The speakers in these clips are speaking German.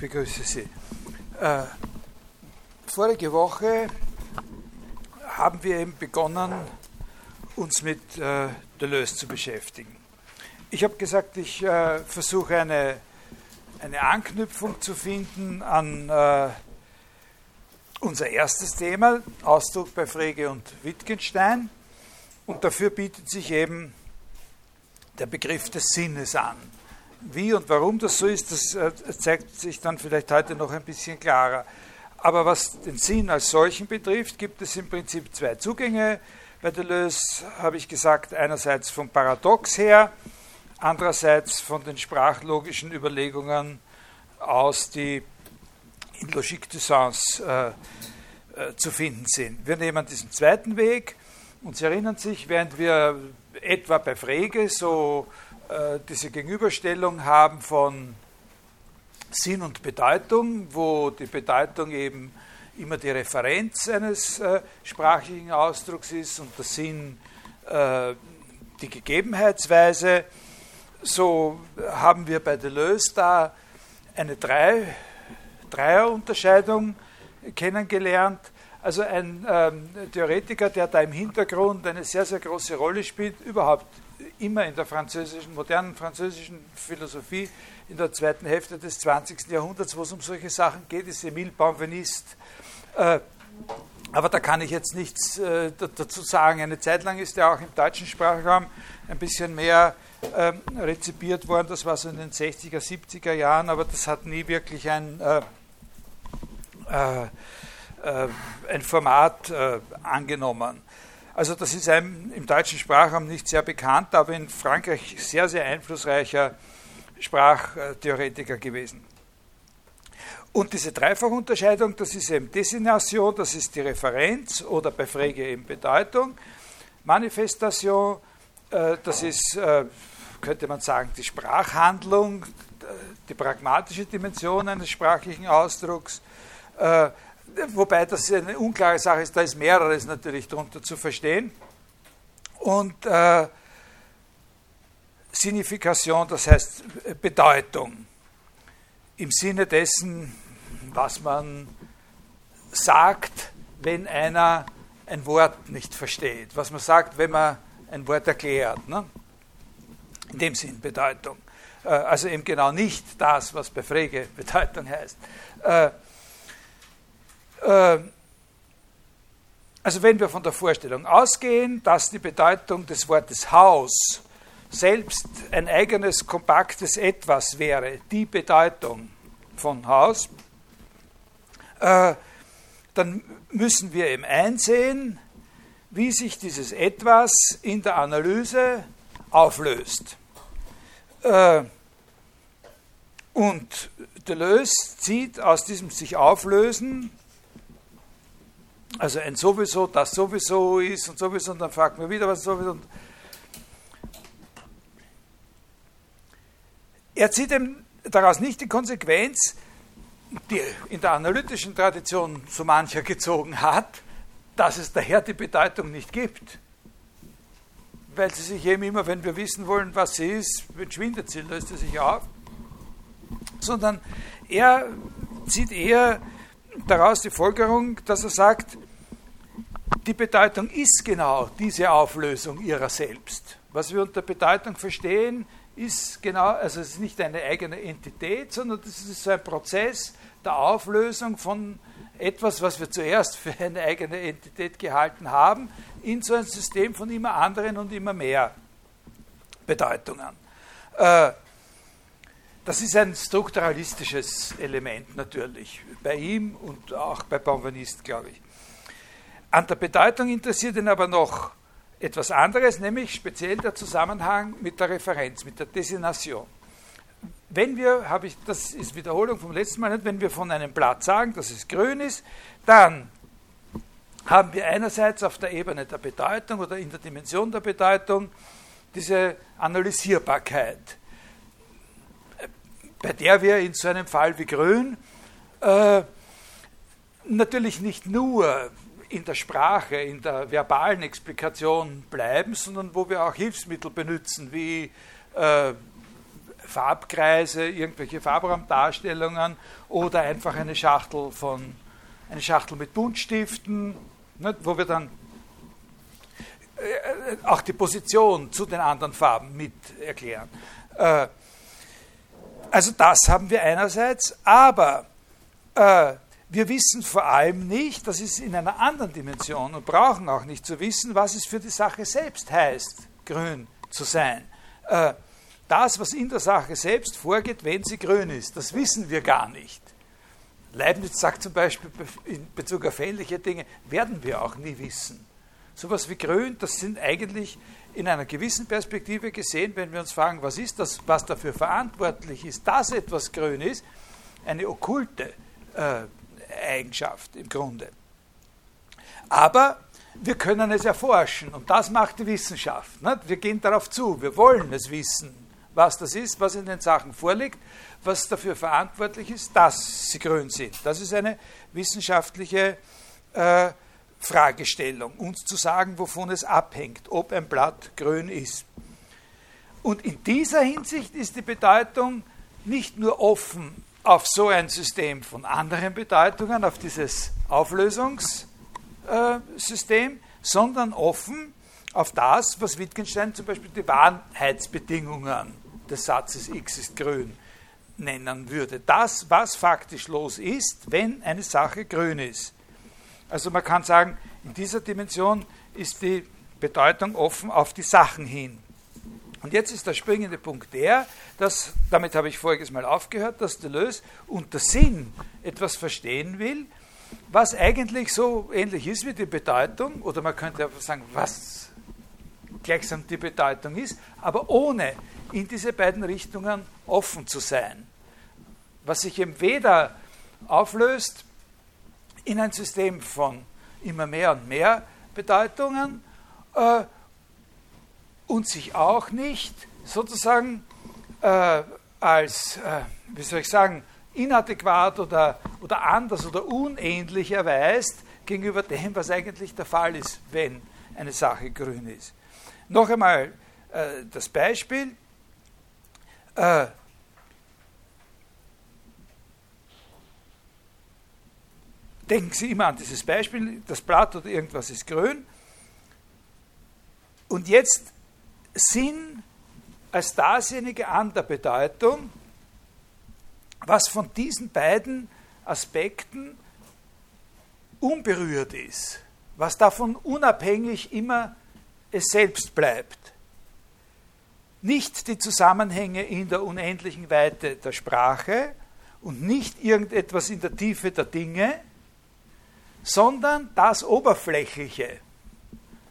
begrüße Sie. Äh, vorige Woche haben wir eben begonnen, uns mit äh, Deleuze zu beschäftigen. Ich habe gesagt, ich äh, versuche eine, eine Anknüpfung zu finden an äh, unser erstes Thema, Ausdruck bei Frege und Wittgenstein. Und dafür bietet sich eben der Begriff des Sinnes an. Wie und warum das so ist, das äh, zeigt sich dann vielleicht heute noch ein bisschen klarer. Aber was den Sinn als solchen betrifft, gibt es im Prinzip zwei Zugänge. Bei Deleuze habe ich gesagt, einerseits vom Paradox her, andererseits von den sprachlogischen Überlegungen aus, die in Logique du Sens äh, äh, zu finden sind. Wir nehmen diesen zweiten Weg. und Sie erinnern sich, während wir etwa bei Frege so diese Gegenüberstellung haben von Sinn und Bedeutung, wo die Bedeutung eben immer die Referenz eines äh, sprachlichen Ausdrucks ist und der Sinn äh, die Gegebenheitsweise. So haben wir bei Deleuze da eine Drei, Dreierunterscheidung kennengelernt. Also ein ähm, Theoretiker, der da im Hintergrund eine sehr, sehr große Rolle spielt, überhaupt immer in der französischen, modernen französischen Philosophie in der zweiten Hälfte des 20. Jahrhunderts, wo es um solche Sachen geht, ist Emile Benveniste. Äh, aber da kann ich jetzt nichts äh, dazu sagen. Eine Zeit lang ist er auch im deutschen Sprachraum ein bisschen mehr äh, rezipiert worden. Das war so in den 60er, 70er Jahren, aber das hat nie wirklich ein, äh, äh, äh, ein Format angenommen. Also das ist einem im deutschen Sprachraum nicht sehr bekannt, aber in Frankreich sehr, sehr einflussreicher Sprachtheoretiker gewesen. Und diese Dreifachunterscheidung, das ist eben Designation, das ist die Referenz oder bei Frege eben Bedeutung. Manifestation, äh, das ist, äh, könnte man sagen, die Sprachhandlung, die pragmatische Dimension eines sprachlichen Ausdrucks. Äh, wobei das eine unklare Sache ist, da ist mehreres natürlich darunter zu verstehen. Und äh, Signifikation, das heißt Bedeutung, im Sinne dessen, was man sagt, wenn einer ein Wort nicht versteht, was man sagt, wenn man ein Wort erklärt. Ne? In dem Sinn Bedeutung. Äh, also eben genau nicht das, was bei Frege Bedeutung heißt. Äh, also wenn wir von der Vorstellung ausgehen, dass die Bedeutung des Wortes Haus selbst ein eigenes kompaktes Etwas wäre, die Bedeutung von Haus, äh, dann müssen wir eben einsehen, wie sich dieses Etwas in der Analyse auflöst. Äh, und Deleuze zieht aus diesem sich auflösen also ein sowieso, das sowieso ist und sowieso, und dann fragt man wieder, was sowieso. Und er zieht daraus nicht die Konsequenz, die in der analytischen Tradition so mancher gezogen hat, dass es daher die Bedeutung nicht gibt. Weil sie sich eben immer, wenn wir wissen wollen, was sie ist, entschwindet sie, löst sie sich auf. Sondern er zieht eher daraus die Folgerung, dass er sagt, die Bedeutung ist genau diese Auflösung ihrer selbst. Was wir unter Bedeutung verstehen, ist genau, also es ist nicht eine eigene Entität, sondern das ist so ein Prozess der Auflösung von etwas, was wir zuerst für eine eigene Entität gehalten haben, in so ein System von immer anderen und immer mehr Bedeutungen. Äh, das ist ein strukturalistisches Element natürlich, bei ihm und auch bei Bonvanist, glaube ich. An der Bedeutung interessiert ihn aber noch etwas anderes, nämlich speziell der Zusammenhang mit der Referenz, mit der Designation. Wenn wir, habe ich, das ist Wiederholung vom letzten Mal, wenn wir von einem Blatt sagen, dass es grün ist, dann haben wir einerseits auf der Ebene der Bedeutung oder in der Dimension der Bedeutung diese Analysierbarkeit bei der wir in so einem Fall wie Grün äh, natürlich nicht nur in der Sprache, in der verbalen Explikation bleiben, sondern wo wir auch Hilfsmittel benutzen, wie äh, Farbkreise, irgendwelche Farbraumdarstellungen oder einfach eine Schachtel von eine Schachtel mit Buntstiften, nicht, wo wir dann äh, auch die Position zu den anderen Farben mit erklären. Äh, also das haben wir einerseits, aber äh, wir wissen vor allem nicht, das ist in einer anderen Dimension und brauchen auch nicht zu wissen, was es für die Sache selbst heißt, grün zu sein. Äh, das, was in der Sache selbst vorgeht, wenn sie grün ist, das wissen wir gar nicht. Leibniz sagt zum Beispiel in Bezug auf ähnliche Dinge, werden wir auch nie wissen. Sowas wie grün, das sind eigentlich in einer gewissen Perspektive gesehen, wenn wir uns fragen, was ist das, was dafür verantwortlich ist, dass etwas grün ist, eine okkulte äh, Eigenschaft im Grunde. Aber wir können es erforschen und das macht die Wissenschaft. Nicht? Wir gehen darauf zu, wir wollen es wissen, was das ist, was in den Sachen vorliegt, was dafür verantwortlich ist, dass sie grün sind. Das ist eine wissenschaftliche äh, Fragestellung, uns zu sagen, wovon es abhängt, ob ein Blatt grün ist. Und in dieser Hinsicht ist die Bedeutung nicht nur offen auf so ein System von anderen Bedeutungen, auf dieses Auflösungssystem, sondern offen auf das, was Wittgenstein zum Beispiel die Wahrheitsbedingungen des Satzes X ist grün nennen würde. Das, was faktisch los ist, wenn eine Sache grün ist. Also man kann sagen, in dieser Dimension ist die Bedeutung offen auf die Sachen hin. Und jetzt ist der springende Punkt der, dass, damit habe ich voriges Mal aufgehört, dass Deleuze unter Sinn etwas verstehen will, was eigentlich so ähnlich ist wie die Bedeutung, oder man könnte einfach sagen, was gleichsam die Bedeutung ist, aber ohne in diese beiden Richtungen offen zu sein. Was sich eben weder auflöst in ein System von immer mehr und mehr Bedeutungen, äh, und sich auch nicht sozusagen äh, als, äh, wie soll ich sagen, inadäquat oder, oder anders oder unähnlich erweist gegenüber dem, was eigentlich der Fall ist, wenn eine Sache grün ist. Noch einmal äh, das Beispiel. Denken Sie immer an dieses Beispiel, das Blatt oder irgendwas ist grün. Und jetzt Sinn als dasjenige an der Bedeutung, was von diesen beiden Aspekten unberührt ist, was davon unabhängig immer es selbst bleibt. Nicht die Zusammenhänge in der unendlichen Weite der Sprache und nicht irgendetwas in der Tiefe der Dinge, sondern das Oberflächliche.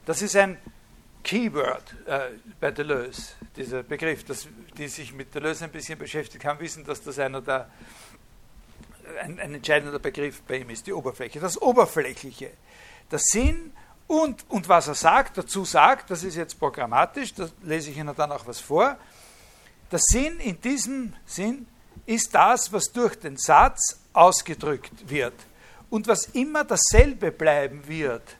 Das ist ein Keyword äh, bei Deleuze, dieser Begriff, das, die sich mit Deleuze ein bisschen beschäftigt haben, wissen, dass das einer der, ein, ein entscheidender Begriff bei ihm ist, die Oberfläche. Das Oberflächliche, der Sinn und, und was er sagt, dazu sagt, das ist jetzt programmatisch, da lese ich Ihnen dann auch was vor. Der Sinn in diesem Sinn ist das, was durch den Satz ausgedrückt wird und was immer dasselbe bleiben wird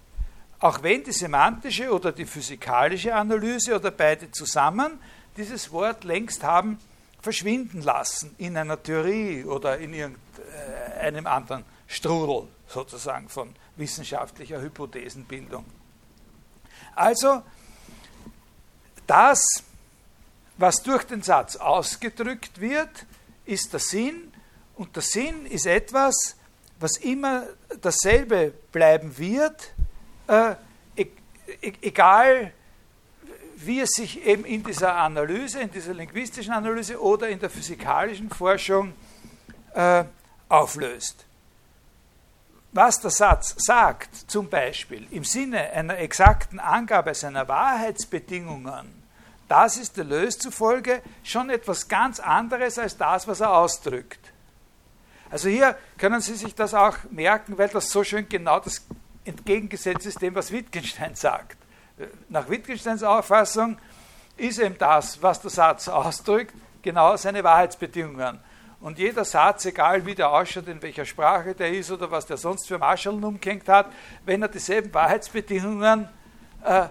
auch wenn die semantische oder die physikalische Analyse oder beide zusammen dieses Wort längst haben verschwinden lassen in einer Theorie oder in irgendeinem anderen Strudel sozusagen von wissenschaftlicher Hypothesenbildung. Also das, was durch den Satz ausgedrückt wird, ist der Sinn und der Sinn ist etwas, was immer dasselbe bleiben wird, äh, e-, e-, egal wie es sich eben in dieser Analyse, in dieser linguistischen Analyse oder in der physikalischen Forschung äh, auflöst. Was der Satz sagt, zum Beispiel im Sinne einer exakten Angabe seiner Wahrheitsbedingungen, das ist der Deleuze zufolge schon etwas ganz anderes als das, was er ausdrückt. Also hier können Sie sich das auch merken, weil das so schön genau das entgegengesetzt ist dem, was Wittgenstein sagt. Nach Wittgensteins Auffassung ist eben das, was der Satz ausdrückt, genau seine Wahrheitsbedingungen. Und jeder Satz, egal wie der ausschaut, in welcher Sprache der ist oder was der sonst für Marschallen umgehängt hat, wenn er dieselben Wahrheitsbedingungen äh,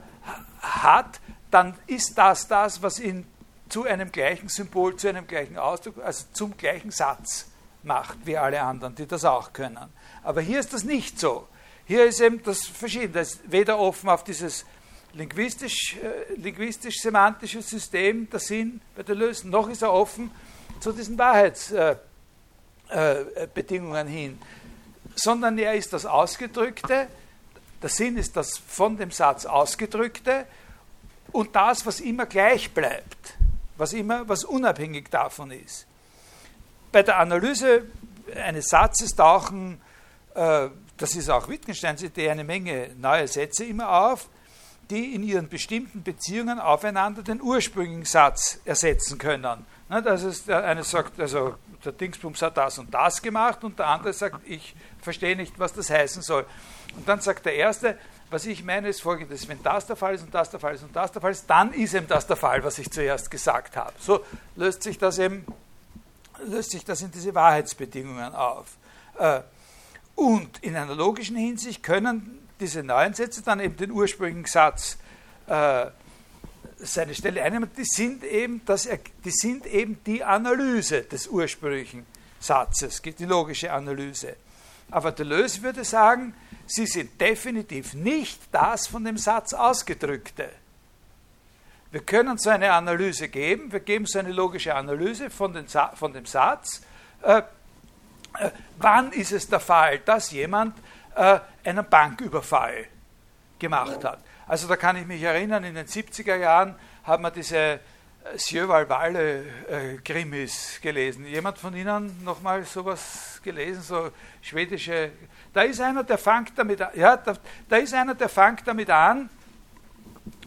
hat, dann ist das das, was ihn zu einem gleichen Symbol, zu einem gleichen Ausdruck, also zum gleichen Satz macht, wie alle anderen, die das auch können. Aber hier ist das nicht so. Hier ist eben das Verschiedene. Das ist weder offen auf dieses linguistisch-semantische äh, linguistisch System, der Sinn bei der Lösung, noch ist er offen zu diesen Wahrheitsbedingungen äh, äh, hin. Sondern er ist das Ausgedrückte, der Sinn ist das von dem Satz Ausgedrückte und das, was immer gleich bleibt, was immer, was unabhängig davon ist. Bei der Analyse eines Satzes tauchen äh, das ist auch Wittgensteins Idee, eine Menge neue Sätze immer auf, die in ihren bestimmten Beziehungen aufeinander den ursprünglichen Satz ersetzen können. Also der eine sagt, also der Dingsbums hat das und das gemacht und der andere sagt, ich verstehe nicht, was das heißen soll. Und dann sagt der Erste, was ich meine, ist folgendes: Wenn das der Fall ist und das der Fall ist und das der Fall ist, dann ist eben das der Fall, was ich zuerst gesagt habe. So löst sich das eben, löst sich das in diese Wahrheitsbedingungen auf. Äh, und in einer logischen Hinsicht können diese neuen Sätze dann eben den ursprünglichen Satz äh, seine Stelle einnehmen. Die sind, eben das, die sind eben die Analyse des ursprünglichen Satzes, die logische Analyse. Aber Deleuze würde sagen, sie sind definitiv nicht das von dem Satz ausgedrückte. Wir können so eine Analyse geben, wir geben so eine logische Analyse von, den, von dem Satz, äh, äh, wann ist es der Fall, dass jemand äh, einen Banküberfall gemacht hat. Also da kann ich mich erinnern, in den 70er Jahren haben wir diese äh, Sjöwal-Walle äh, Krimis gelesen. Jemand von Ihnen nochmal sowas gelesen, so schwedische. Da ist einer, der fängt damit an, ja, da, da ist einer, der fängt damit an,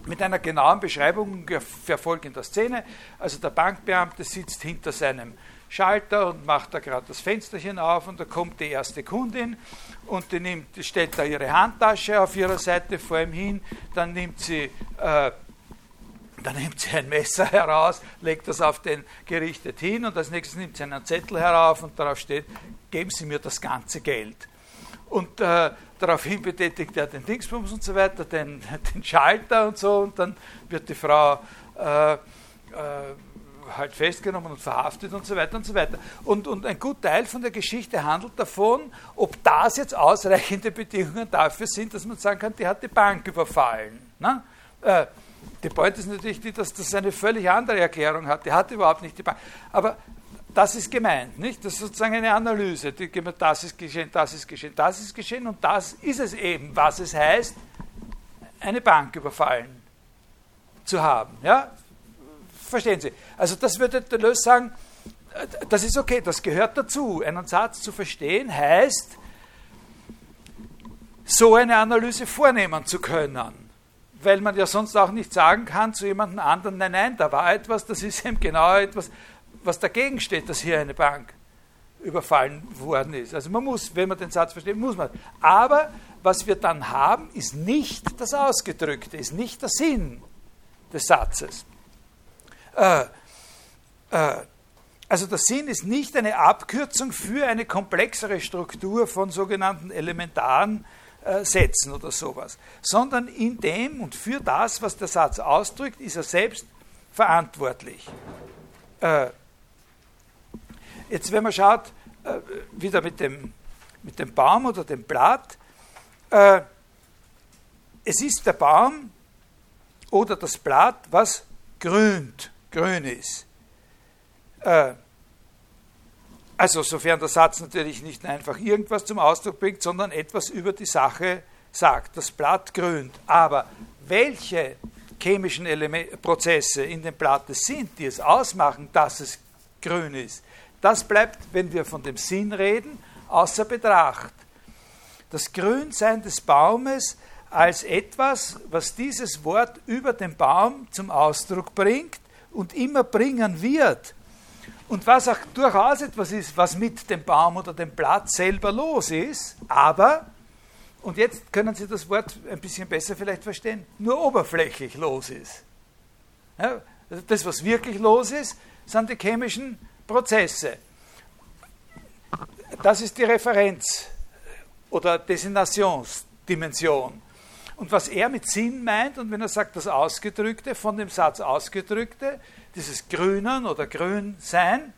mit einer genauen Beschreibung für folgender Szene. Also der Bankbeamte sitzt hinter seinem Schalter und macht da gerade das Fensterchen auf und da kommt die erste Kundin und die, nimmt, stellt da ihre Handtasche auf ihrer Seite vor ihm hin, dann nimmt sie äh, dann nimmt sie ein Messer heraus, legt das auf den gerichtet hin und als nächstes nimmt sie einen Zettel herauf und darauf steht, geben Sie mir das ganze Geld. Und äh, daraufhin betätigt er den Dingsbums und so weiter, den, den Schalter und so und dann wird die Frau äh, äh, halt festgenommen und verhaftet und so weiter und so weiter. Und, und ein gut Teil von der Geschichte handelt davon, ob das jetzt ausreichende Bedingungen dafür sind, dass man sagen kann, die hat die Bank überfallen. Ne? Äh, die Beute ist natürlich die, dass das eine völlig andere Erklärung hat. Die hat überhaupt nicht die Bank. Aber das ist gemeint, nicht? Das ist sozusagen eine Analyse. Das ist geschehen, das ist geschehen, das ist geschehen und das ist es eben, was es heißt, eine Bank überfallen zu haben. Ja? Verstehen Sie? Also das würde Deleuze sagen, das ist okay, das gehört dazu. Einen Satz zu verstehen heißt, so eine Analyse vornehmen zu können. Weil man ja sonst auch nicht sagen kann zu jemandem anderen, nein, nein, da war etwas, das ist eben genau etwas, was dagegen steht, dass hier eine Bank überfallen worden ist. Also man muss, wenn man den Satz versteht, muss man. Aber was wir dann haben, ist nicht das Ausgedrückte, ist nicht der Sinn des Satzes. Äh, äh, also der Sinn ist nicht eine Abkürzung für eine komplexere Struktur von sogenannten elementaren äh, Sätzen oder sowas, sondern in dem und für das, was der Satz ausdrückt, ist er selbst verantwortlich. Äh, jetzt, wenn man schaut, äh, wieder mit dem, mit dem Baum oder dem Blatt, äh, es ist der Baum oder das Blatt, was grünt grün ist. Äh, also sofern der Satz natürlich nicht einfach irgendwas zum Ausdruck bringt, sondern etwas über die Sache sagt. Das Blatt grünt. Aber welche chemischen Element Prozesse in dem Blatt sind, die es ausmachen, dass es grün ist, das bleibt, wenn wir von dem Sinn reden, außer Betracht. Das Grünsein des Baumes als etwas, was dieses Wort über den Baum zum Ausdruck bringt, und immer bringen wird. Und was auch durchaus etwas ist, was mit dem Baum oder dem Blatt selber los ist, aber, und jetzt können Sie das Wort ein bisschen besser vielleicht verstehen, nur oberflächlich los ist. Ja, also das, was wirklich los ist, sind die chemischen Prozesse. Das ist die Referenz oder Designationsdimension. Und was er mit Sinn meint, und wenn er sagt, das Ausgedrückte, von dem Satz Ausgedrückte, dieses Grünen oder Grünsein,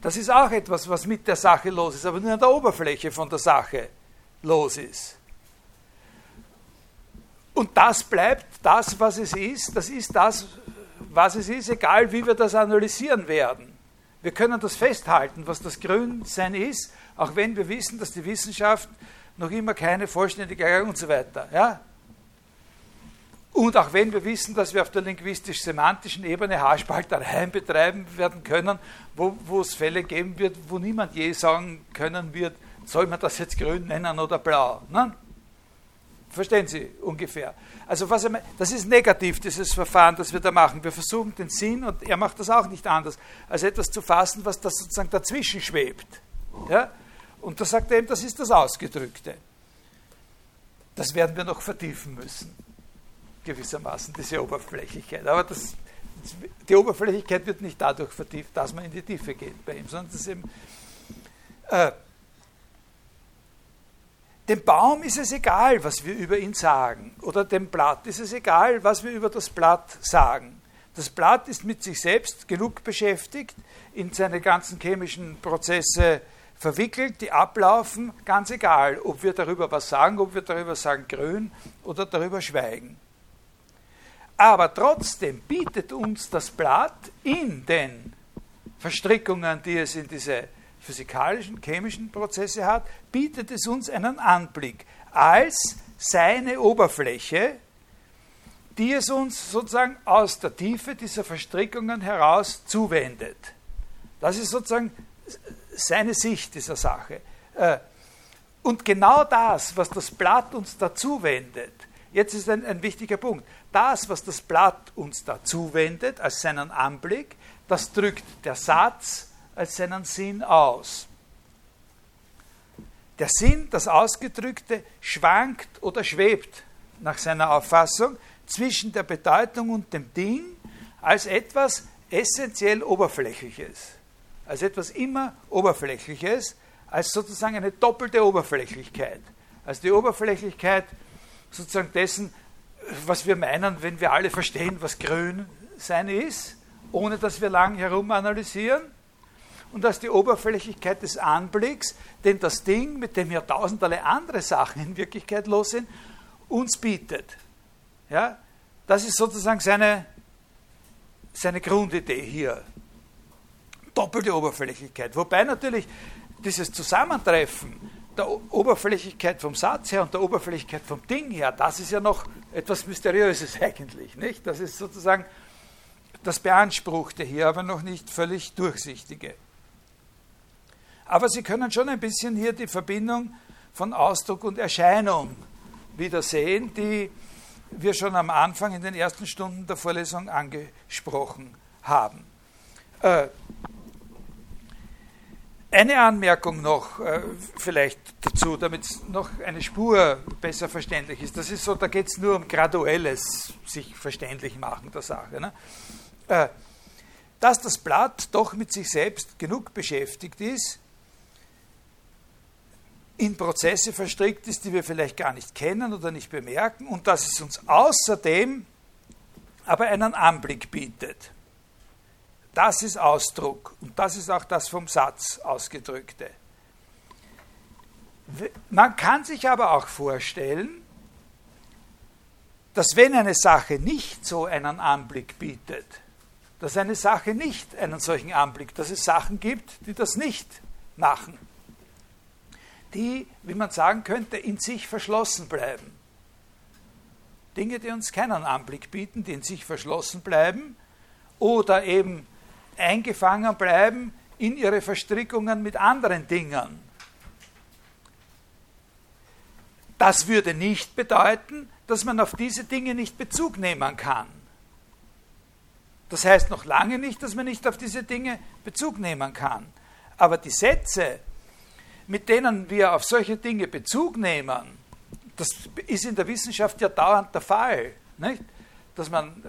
das ist auch etwas, was mit der Sache los ist, aber nur an der Oberfläche von der Sache los ist. Und das bleibt das, was es ist, das ist das, was es ist, egal wie wir das analysieren werden. Wir können das festhalten, was das Grünsein ist, auch wenn wir wissen, dass die Wissenschaft noch immer keine vollständige und so weiter. Ja? Und auch wenn wir wissen, dass wir auf der linguistisch-semantischen Ebene Haarspaltereien betreiben werden können, wo, wo es Fälle geben wird, wo niemand je sagen können wird, soll man das jetzt grün nennen oder blau. Ne? Verstehen Sie ungefähr? Also was er, das ist negativ, dieses Verfahren, das wir da machen. Wir versuchen den Sinn, und er macht das auch nicht anders, als etwas zu fassen, was da sozusagen dazwischen schwebt. Ja? Und da sagt er eben, das ist das Ausgedrückte. Das werden wir noch vertiefen müssen, gewissermaßen, diese Oberflächlichkeit. Aber das, die Oberflächlichkeit wird nicht dadurch vertieft, dass man in die Tiefe geht bei ihm, sondern das ist eben... Äh, dem Baum ist es egal, was wir über ihn sagen. Oder dem Blatt ist es egal, was wir über das Blatt sagen. Das Blatt ist mit sich selbst genug beschäftigt, in seine ganzen chemischen Prozesse verwickelt, die ablaufen, ganz egal, ob wir darüber was sagen, ob wir darüber sagen grün oder darüber schweigen. Aber trotzdem bietet uns das Blatt in den Verstrickungen, die es in diese physikalischen, chemischen Prozesse hat, bietet es uns einen Anblick als seine Oberfläche, die es uns sozusagen aus der Tiefe dieser Verstrickungen heraus zuwendet. Das ist sozusagen seine Sicht dieser Sache. Äh, und genau das, was das Blatt uns dazu wendet, jetzt ist ein, ein wichtiger Punkt, das, was das Blatt uns dazu wendet als seinen Anblick, das drückt der Satz als seinen Sinn aus. Der Sinn, das Ausgedrückte, schwankt oder schwebt nach seiner Auffassung zwischen der Bedeutung und dem Ding als etwas essentiell Oberflächliches, als etwas immer Oberflächliches, als sozusagen eine doppelte Oberflächlichkeit, als die Oberflächlichkeit sozusagen dessen, was wir meinen, wenn wir alle verstehen, was grün sein ist, ohne dass wir lang herum analysieren, und als die Oberflächlichkeit des Anblicks, den das Ding, mit dem ja tausenderlei andere Sachen in Wirklichkeit los sind, uns bietet. Ja? Das ist sozusagen seine, seine Grundidee hier. Doppelte Oberflächlichkeit. Wobei natürlich dieses Zusammentreffen der Oberflächlichkeit vom Satz her und der Oberflächlichkeit vom Ding her, das ist ja noch etwas Mysteriöses eigentlich. Nicht? Das ist sozusagen das Beanspruchte hier, aber noch nicht völlig durchsichtige. Aber Sie können schon ein bisschen hier die Verbindung von Ausdruck und Erscheinung wieder sehen, die wir schon am Anfang in den ersten Stunden der Vorlesung angesprochen haben. Äh, eine Anmerkung noch äh, vielleicht dazu, damit es noch eine Spur besser verständlich ist. Das ist so, da geht es nur um graduelles sich verständlich machen der Sache. Ne? Äh, dass das Blatt doch mit sich selbst genug beschäftigt ist, in Prozesse verstrickt ist, die wir vielleicht gar nicht kennen oder nicht bemerken und dass es uns außerdem aber einen Anblick bietet. Das ist Ausdruck und das ist auch das vom Satz ausgedrückte. Man kann sich aber auch vorstellen, dass wenn eine Sache nicht so einen Anblick bietet, dass eine Sache nicht einen solchen Anblick, dass es Sachen gibt, die das nicht machen die, wie man sagen könnte, in sich verschlossen bleiben. Dinge, die uns keinen Anblick bieten, die in sich verschlossen bleiben oder eben eingefangen bleiben in ihre Verstrickungen mit anderen Dingen. Das würde nicht bedeuten, dass man auf diese Dinge nicht Bezug nehmen kann. Das heißt noch lange nicht, dass man nicht auf diese Dinge Bezug nehmen kann. Aber die Sätze, mit denen wir auf solche Dinge Bezug nehmen, das ist in der Wissenschaft ja dauernd der Fall, nicht? dass man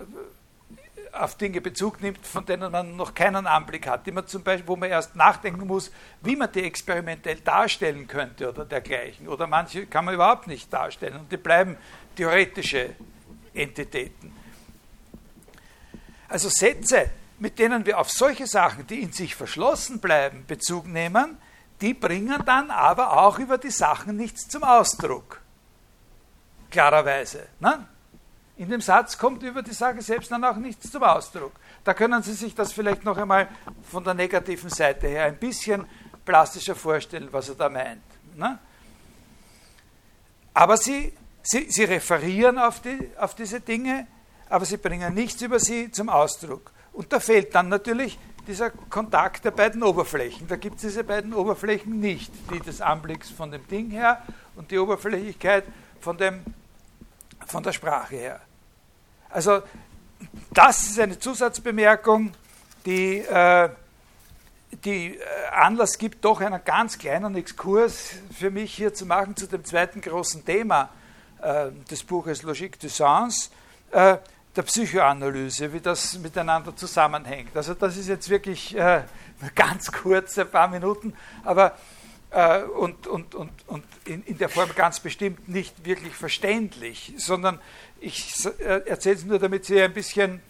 auf Dinge Bezug nimmt, von denen man noch keinen Anblick hat, die man zum Beispiel, wo man erst nachdenken muss, wie man die experimentell darstellen könnte oder dergleichen. Oder manche kann man überhaupt nicht darstellen und die bleiben theoretische Entitäten. Also Sätze, mit denen wir auf solche Sachen, die in sich verschlossen bleiben, Bezug nehmen, die bringen dann aber auch über die Sachen nichts zum Ausdruck. Klarerweise. Ne? In dem Satz kommt über die Sache selbst dann auch nichts zum Ausdruck. Da können Sie sich das vielleicht noch einmal von der negativen Seite her ein bisschen plastischer vorstellen, was er da meint. Ne? Aber Sie, Sie, Sie referieren auf, die, auf diese Dinge, aber Sie bringen nichts über sie zum Ausdruck. Und da fehlt dann natürlich dieser Kontakt der beiden Oberflächen. Da gibt es diese beiden Oberflächen nicht, die des Anblicks von dem Ding her und die Oberflächlichkeit von, dem, von der Sprache her. Also das ist eine Zusatzbemerkung, die, äh, die äh, Anlass gibt, doch einen ganz kleinen Exkurs für mich hier zu machen zu dem zweiten großen Thema äh, des Buches Logique du Sens. Äh, der Psychoanalyse, wie das miteinander zusammenhängt. Also das ist jetzt wirklich äh, ganz kurz, ein paar Minuten, aber äh, und, und, und, und in, in, der Form ganz bestimmt nicht wirklich verständlich, sondern ich äh, erzähle es nur, damit Sie ein bisschen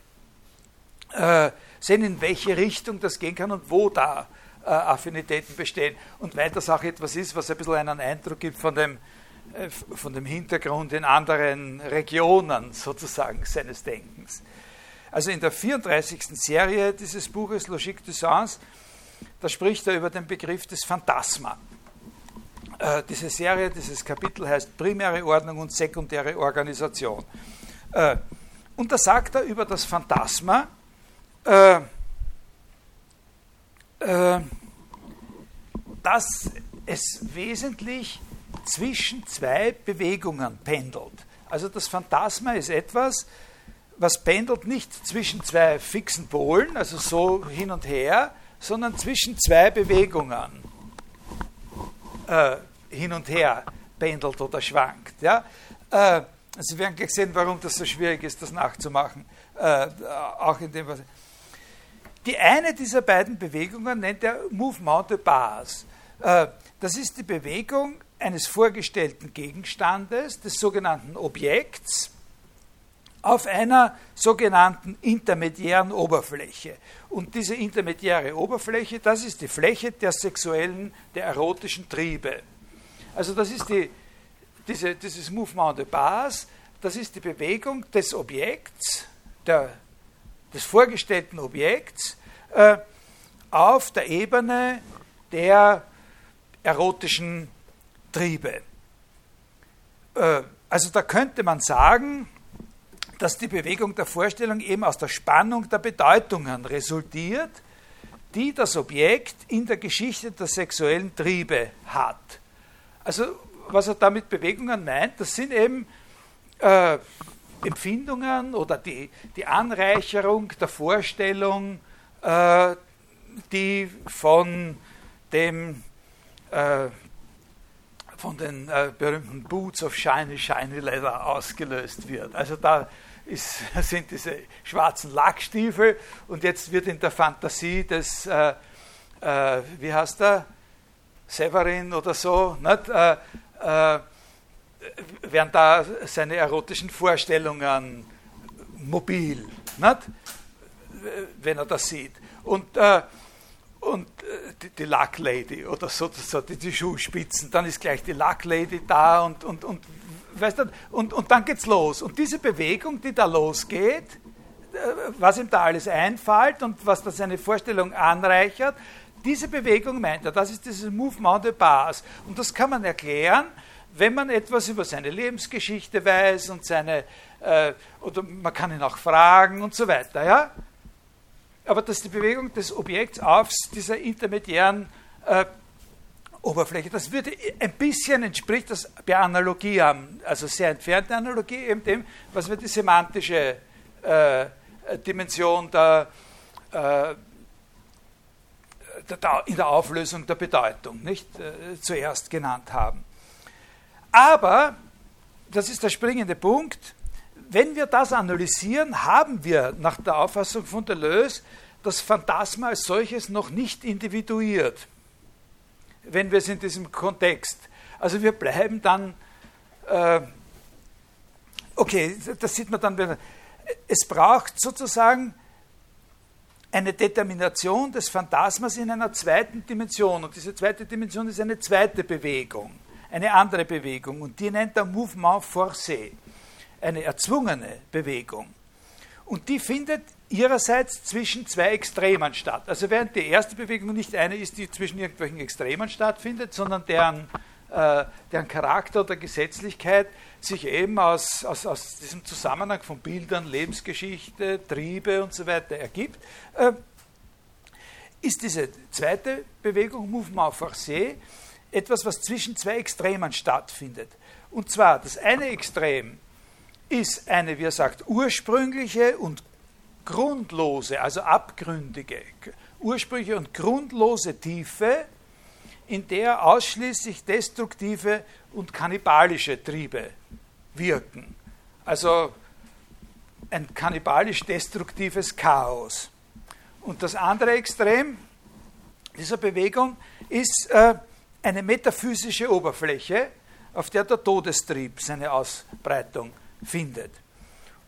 äh, sehen, in welche Richtung das gehen kann und wo da äh, Affinitäten bestehen. Und weil das auch etwas ist, was ein bisschen einen Eindruck gibt von dem von dem Hintergrund in anderen Regionen sozusagen seines Denkens. Also in der 34. Serie dieses Buches Logique du Sens, da spricht er über den Begriff des Phantasma. Äh, diese Serie, dieses Kapitel heißt Primäre Ordnung und sekundäre Organisation. Äh, und da sagt er über das Phantasma, äh, äh dass es wesentlich zwischen zwei Bewegungen pendelt. Also das Phantasma ist etwas, was pendelt nicht zwischen zwei fixen Polen, also so hin und her, sondern zwischen zwei Bewegungen äh, hin und her pendelt oder schwankt. Ja? Äh, Sie werden gleich sehen, warum das so schwierig ist, das nachzumachen. Äh, auch in dem, was die eine dieser beiden Bewegungen nennt er Mouvement de Base. Äh, das ist die Bewegung eines vorgestellten Gegenstandes, des sogenannten Objekts, auf einer sogenannten intermediären Oberfläche. Und diese intermediäre Oberfläche, das ist die Fläche der sexuellen, der erotischen Triebe. Also das ist die, diese, dieses Mouvement de Base, das ist die Bewegung des Objekts, der, des vorgestellten Objekts, äh, auf der Ebene der erotischen Triebe. Äh, also da könnte man sagen, dass die Bewegung der Vorstellung eben aus der Spannung der Bedeutungen resultiert, die das Objekt in der Geschichte der sexuellen Triebe hat. Also was er damit Bewegungen meint, das sind eben äh, Empfindungen oder die, die Anreicherung der Vorstellung, äh, die von dem äh, von den äh, berühmten Boots of Shiny, Shiny Leather ausgelöst wird. Also da ist, sind diese schwarzen Lackstiefel und jetzt wird in der Fantasie des, äh, äh, wie heißt er, Severin oder so, nicht? Äh, äh, werden da seine erotischen Vorstellungen mobil, nicht? wenn er das sieht. Und äh, und äh, die, die Lacklady oder so, so die, die, Schuhspitzen, dann ist gleich die Lacklady da und, und, und, weißt du, und, und dann geht's los. Und diese Bewegung, die da losgeht, äh, was ihm da alles einfällt und was da seine Vorstellung anreichert, diese Bewegung meint er, das ist dieses Mouvement de Base. Und das kann man erklären, wenn man etwas über seine Lebensgeschichte weiß und seine, äh, oder man kann ihn auch fragen und so weiter, ja aber dass die Bewegung des Objekts auf dieser intermediären äh, Oberfläche, das würde ein bisschen entspricht das bei Analogie haben, also sehr entfernte Analogie, eben dem, was wir die semantische äh, Dimension der, äh, der, in der Auflösung der Bedeutung nicht äh, zuerst genannt haben. Aber, das ist der springende Punkt, wenn wir das analysieren, haben wir nach der Auffassung von Deleuze das Phantasma als solches noch nicht individuiert, wenn wir es in diesem Kontext. Also wir bleiben dann, äh, okay, das sieht man dann, es braucht sozusagen eine Determination des Phantasmas in einer zweiten Dimension. Und diese zweite Dimension ist eine zweite Bewegung, eine andere Bewegung. Und die nennt er Mouvement forcé, eine erzwungene Bewegung. Und die findet ihrerseits zwischen zwei Extremen statt. Also während die erste Bewegung nicht eine ist, die zwischen irgendwelchen Extremen stattfindet, sondern deren, äh, deren Charakter oder Gesetzlichkeit sich eben aus, aus, aus diesem Zusammenhang von Bildern, Lebensgeschichte, Triebe und so weiter ergibt, äh, ist diese zweite Bewegung, Mouvement forcé, etwas, was zwischen zwei Extremen stattfindet. Und zwar das eine Extrem ist eine, wie er sagt, ursprüngliche und grundlose, also abgründige, ursprüngliche und grundlose Tiefe, in der ausschließlich destruktive und kannibalische Triebe wirken. Also ein kannibalisch-destruktives Chaos. Und das andere Extrem dieser Bewegung ist äh, eine metaphysische Oberfläche, auf der der Todestrieb seine Ausbreitung findet.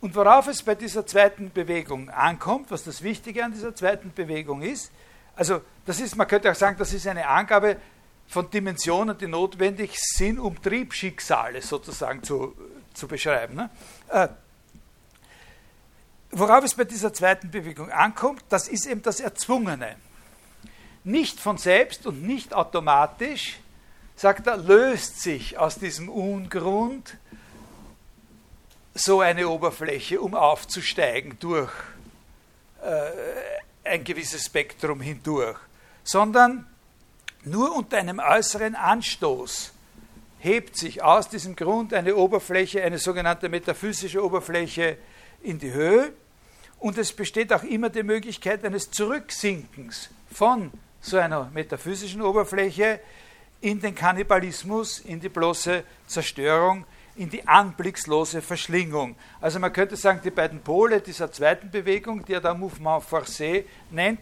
Und worauf es bei dieser zweiten Bewegung ankommt, was das Wichtige an dieser zweiten Bewegung ist, also das ist, man könnte auch sagen, das ist eine Angabe von Dimensionen, die notwendig sind, um Triebschicksale sozusagen zu, zu beschreiben. Ne? Äh, worauf es bei dieser zweiten Bewegung ankommt, das ist eben das Erzwungene. Nicht von selbst und nicht automatisch, sagt er, löst sich aus diesem Ungrund so eine Oberfläche, um aufzusteigen durch äh, ein gewisses Spektrum hindurch, sondern nur unter einem äußeren Anstoß hebt sich aus diesem Grund eine Oberfläche, eine sogenannte metaphysische Oberfläche in die Höhe und es besteht auch immer die Möglichkeit eines Zurücksinkens von so einer metaphysischen Oberfläche in den Kannibalismus, in die bloße Zerstörung, in die anblickslose Verschlingung. Also man könnte sagen, die beiden Pole dieser zweiten Bewegung, die er da Mouvement Forcé nennt,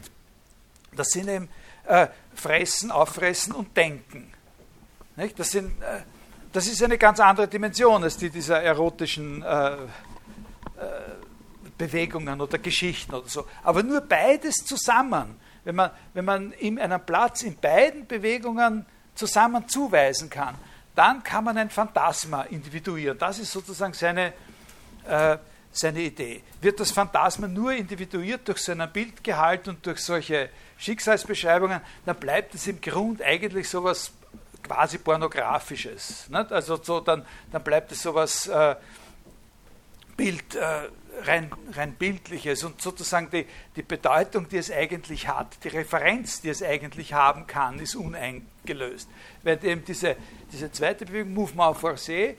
das sind eben äh, Fressen, Auffressen und Denken. Nicht? Das, sind, äh, das ist eine ganz andere Dimension als die dieser erotischen äh, äh, Bewegungen oder Geschichten oder so. Aber nur beides zusammen, wenn man, wenn man ihm einen Platz in beiden Bewegungen zusammen zuweisen kann, dann kann man ein Phantasma individuieren. Das ist sozusagen seine, äh, seine Idee. Wird das Phantasma nur individuiert durch seinen Bildgehalt und durch solche Schicksalsbeschreibungen, dann bleibt es im Grund eigentlich sowas quasi pornografisches. Nicht? Also so, dann, dann bleibt es sowas äh, Bild, äh, rein, rein bildliches und sozusagen die, die Bedeutung, die es eigentlich hat, die Referenz, die es eigentlich haben kann, ist uneingelöst. Während eben diese, diese zweite Bewegung, Mouvement forcé,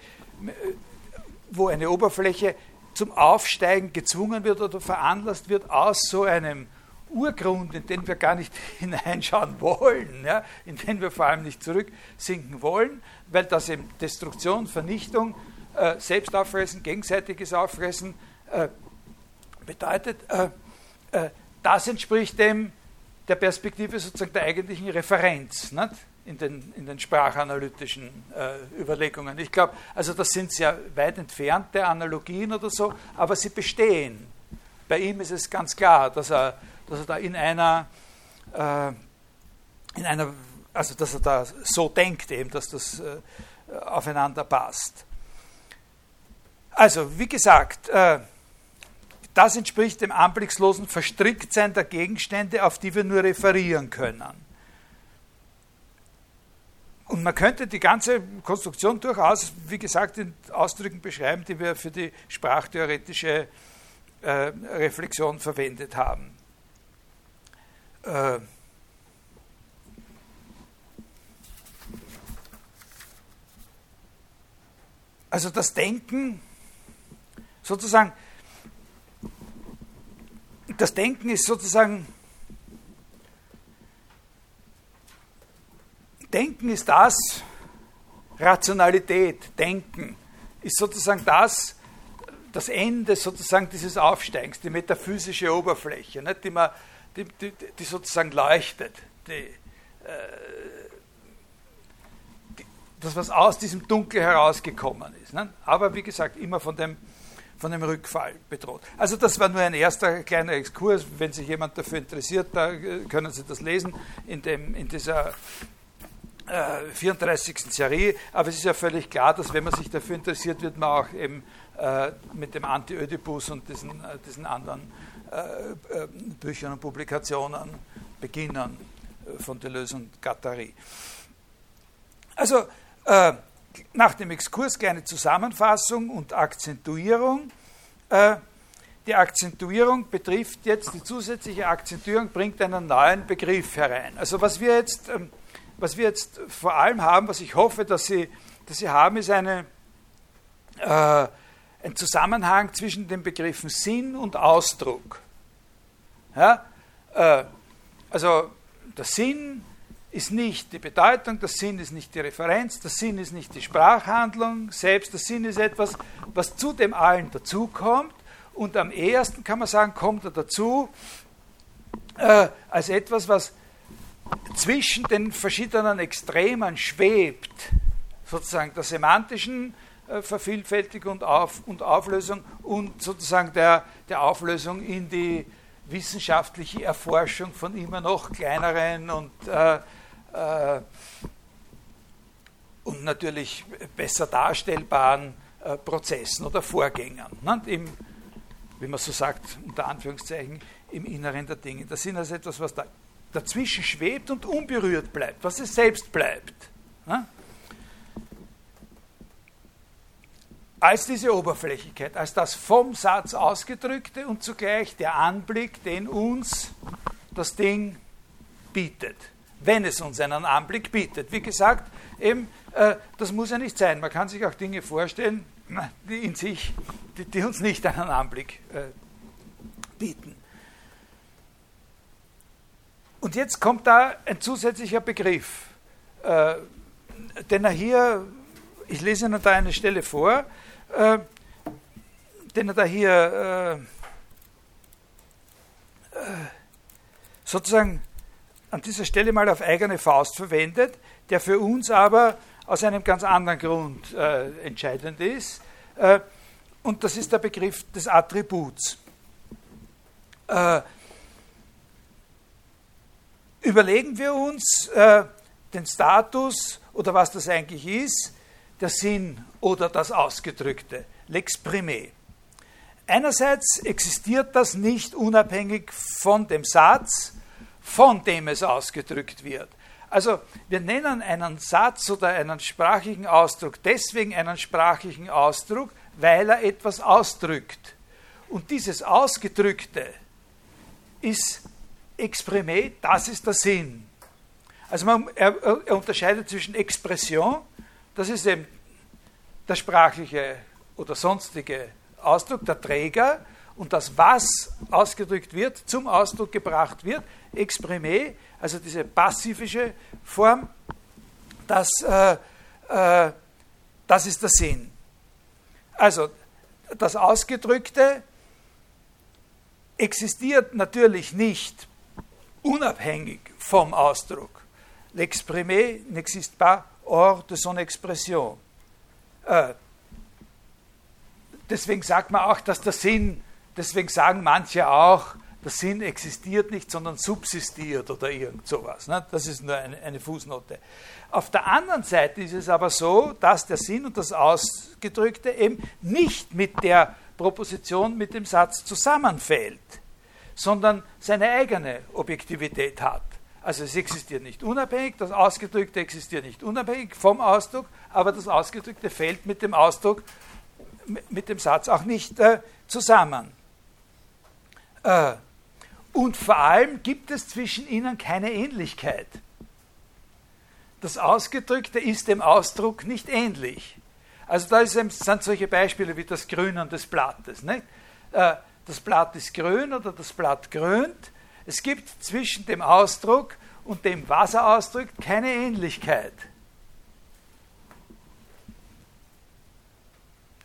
wo eine Oberfläche zum Aufsteigen gezwungen wird oder veranlasst wird aus so einem Urgrund, in den wir gar nicht hineinschauen wollen, ja, in den wir vor allem nicht zurücksinken wollen, weil das eben Destruktion, Vernichtung, äh, Selbstauffressen, gegenseitiges Auffressen äh, bedeutet, äh, äh, das entspricht dem der Perspektive sozusagen der eigentlichen Referenz nicht? In, den, in den sprachanalytischen Überlegungen. Ich glaube, also das sind sehr weit entfernte Analogien oder so, aber sie bestehen. Bei ihm ist es ganz klar, dass er, dass er da in einer, in einer, also dass er da so denkt eben, dass das äh, aufeinander passt. Also, wie gesagt, äh, das entspricht dem anblickslosen Verstricktsein der Gegenstände, auf die wir nur referieren können. Und man könnte die ganze Konstruktion durchaus, wie gesagt, in Ausdrücken beschreiben, die wir für die sprachtheoretische äh, Reflexion verwendet haben. Äh, also das Denken sozusagen, das Denken ist sozusagen, Denken ist das, Rationalität, Denken ist sozusagen das, das Ende sozusagen dieses Aufsteigens, die metaphysische Oberfläche, nicht, die, man, die, die, die sozusagen leuchtet, die, äh, das, was aus diesem Dunkel herausgekommen ist. Nicht? Aber wie gesagt, immer von dem, von dem Rückfall bedroht. Also das war nur ein erster kleiner Exkurs. Wenn sich jemand dafür interessiert, da äh, können Sie das lesen in, dem, in dieser 34. Äh, Serie, aber es ist ja völlig klar, dass wenn man sich dafür interessiert, wird man auch eben äh, mit dem Anti-Ödipus und diesen, äh, diesen anderen äh, äh, Büchern und Publikationen beginnen von Deleuze und Gattari. Also nach dem Exkurs kleine Zusammenfassung und Akzentuierung. Die Akzentuierung betrifft jetzt, die zusätzliche Akzentuierung bringt einen neuen Begriff herein. Also was wir jetzt ähm, was wir jetzt vor allem haben, was ich hoffe, dass Sie, dass Sie haben, ist eine, äh, ein Zusammenhang zwischen den Begriffen Sinn und Ausdruck. Ja? Äh, also der Sinn ist nicht die Bedeutung, der Sinn ist nicht die Referenz, der Sinn ist nicht die Sprachhandlung, selbst der Sinn ist etwas, was zu dem allen dazukommt. Und am ehesten kann man sagen, kommt er dazu äh, als etwas, was zwischen den verschiedenen Extremen schwebt, sozusagen der semantischen äh, Vervielfältigung und, Auf und Auflösung und sozusagen der, der Auflösung in die wissenschaftliche Erforschung von immer noch kleineren und, äh, und natürlich besser darstellbaren äh, Prozessen oder Vorgängen. Ne? Im, wie man so sagt, unter Anführungszeichen, im Inneren der Dinge. Das sind also etwas, was da dazwischen schwebt und unberührt bleibt, was es selbst bleibt. Ne? Als diese Oberflächlichkeit, als das vom Satz ausgedrückte und zugleich der Anblick, den uns das Ding bietet, wenn es uns einen Anblick bietet. Wie gesagt, eben, äh, das muss ja nicht sein. Man kann sich auch Dinge vorstellen, die in sich, die, die uns nicht einen Anblick äh, bieten. Und jetzt kommt da ein zusätzlicher Begriff, äh, den er hier, ich lese Ihnen da eine Stelle vor, äh, den er da hier äh, äh, sozusagen an dieser Stelle mal auf eigene Faust verwendet, der für uns aber aus einem ganz anderen Grund äh, entscheidend ist. Äh, und das ist der Begriff des Attributs. Äh, überlegen wir uns äh, den Status oder was das eigentlich ist, der Sinn oder das Ausgedrückte, l'exprimé. Einerseits existiert das nicht unabhängig von dem Satz, von dem es ausgedrückt wird. Also wir nennen einen Satz oder einen sprachlichen Ausdruck deswegen einen sprachlichen Ausdruck, weil er etwas ausdrückt. Und dieses Ausgedrückte ist exprimé, das ist der Sinn. Also man, er, er unterscheidet zwischen Expression, das ist eben der sprachliche oder sonstige Ausdruck, der Träger, und das, was ausgedrückt wird, zum Ausdruck gebracht wird, exprimé, also diese pazifische Form, das, äh, äh, das ist der Sinn. Also das Ausgedrückte existiert natürlich nicht unabhängig vom Ausdruck. L'exprimé n'existe pas hors de son expression. Äh, deswegen sagt man auch, dass der Sinn, deswegen sagen manche auch, der Sinn existiert nicht, sondern subsistiert oder irgend sowas. Ne? Das ist nur eine, Fußnote. Auf der anderen Seite ist es aber so, dass der Sinn und das Ausgedrückte eben nicht mit der Proposition, mit dem Satz zusammenfällt sondern seine eigene Objektivität hat. Also es existiert nicht unabhängig, das Ausgedrückte existiert nicht unabhängig vom Ausdruck, aber das Ausgedrückte fällt mit dem Ausdruck, mit dem Satz auch nicht äh, zusammen. Äh, und vor allem gibt es zwischen ihnen keine Ähnlichkeit. Das Ausgedrückte ist dem Ausdruck nicht ähnlich. Also da sind solche Beispiele wie das Grünen des Blattes. Äh, das Blatt ist grün oder das Blatt grünt. Es gibt zwischen dem Ausdruck und dem, was er ausdrückt, keine Ähnlichkeit.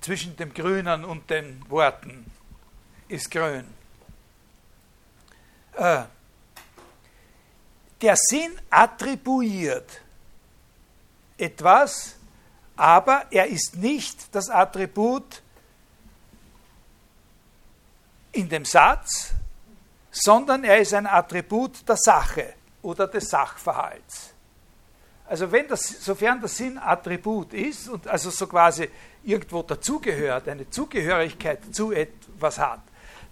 zwischen dem Grünen und den Worten ist grün. Äh, der Sinn attribuiert etwas, aber er ist nicht das Attribut in dem Satz, sondern er ist ein Attribut der Sache oder des Sachverhalts. Also wenn das, sofern der Sinn Attribut ist und also so quasi irgendwo dazugehört, eine Zugehörigkeit zu etwas hat,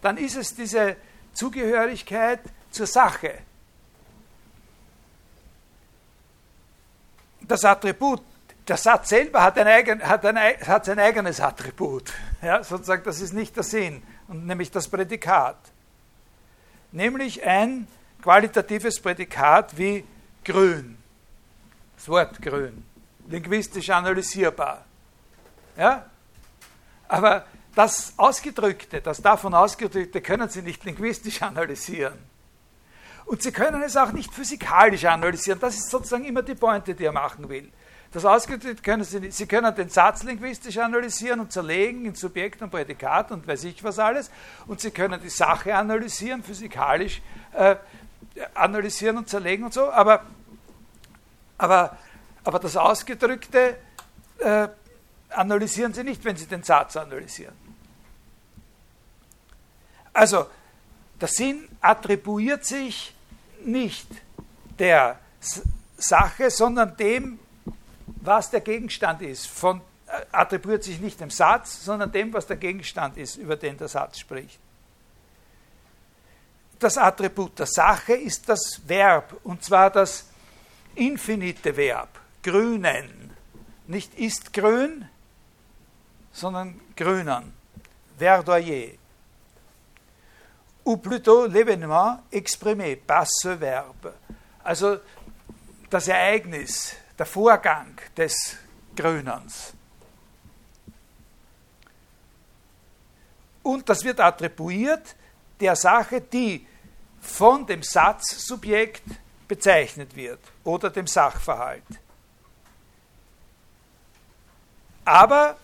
dann ist es diese Zugehörigkeit zur Sache. Das Attribut, der Satz selber hat, ein eigen, hat, ein, hat sein eigenes Attribut. Ja, sozusagen, das ist nicht der Sinn, und nämlich das Prädikat. Nämlich ein qualitatives Prädikat wie grün. Das Wort grün. Linguistisch analysierbar. Ja? Aber das Ausgedrückte, das davon Ausgedrückte, können Sie nicht linguistisch analysieren. Und Sie können es auch nicht physikalisch analysieren. Das ist sozusagen immer die Pointe, die er machen will. Das ausgedrückt können Sie nicht. Sie können den Satz linguistisch analysieren und zerlegen in Subjekt und Prädikat und weiß ich was alles. Und Sie können die Sache analysieren, physikalisch äh, analysieren und zerlegen und so. Aber, aber, aber das Ausgedrückte äh, analysieren Sie nicht, wenn Sie den Satz analysieren. Also, der Sinn attribuiert sich nicht der Sache, sondern dem, was der Gegenstand ist. Von, äh, attribuiert sich nicht dem Satz, sondern dem, was der Gegenstand ist, über den der Satz spricht. Das Attribut der Sache ist das Verb, und zwar das infinite Verb, grünen. Nicht ist grün, sondern grünen. Verdoyer. Ou plutôt l'événement exprimé par ce verbe. Also das Ereignis, der Vorgang des Grünens. Und das wird attribuiert der Sache, die von dem Satzsubjekt bezeichnet wird oder dem Sachverhalt. Aber,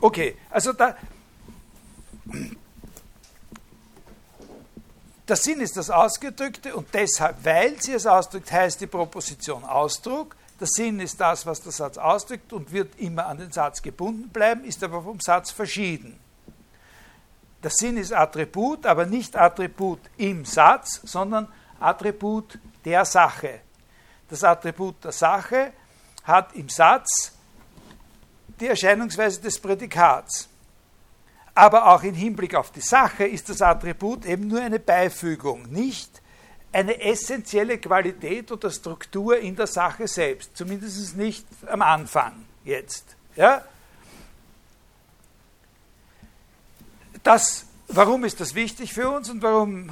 okay, also da, der Sinn ist das Ausgedrückte und deshalb, weil sie es ausdrückt, heißt die Proposition Ausdruck. Der Sinn ist das, was der Satz ausdrückt und wird immer an den Satz gebunden bleiben, ist aber vom Satz verschieden. Der Sinn ist Attribut, aber nicht Attribut im Satz, sondern Attribut der Sache. Das Attribut der Sache hat im Satz die Erscheinungsweise des Prädikats. Aber auch im Hinblick auf die Sache ist das Attribut eben nur eine Beifügung, nicht eine essentielle Qualität oder Struktur in der Sache selbst, zumindest nicht am Anfang jetzt. Ja? Das, warum ist das wichtig für uns und warum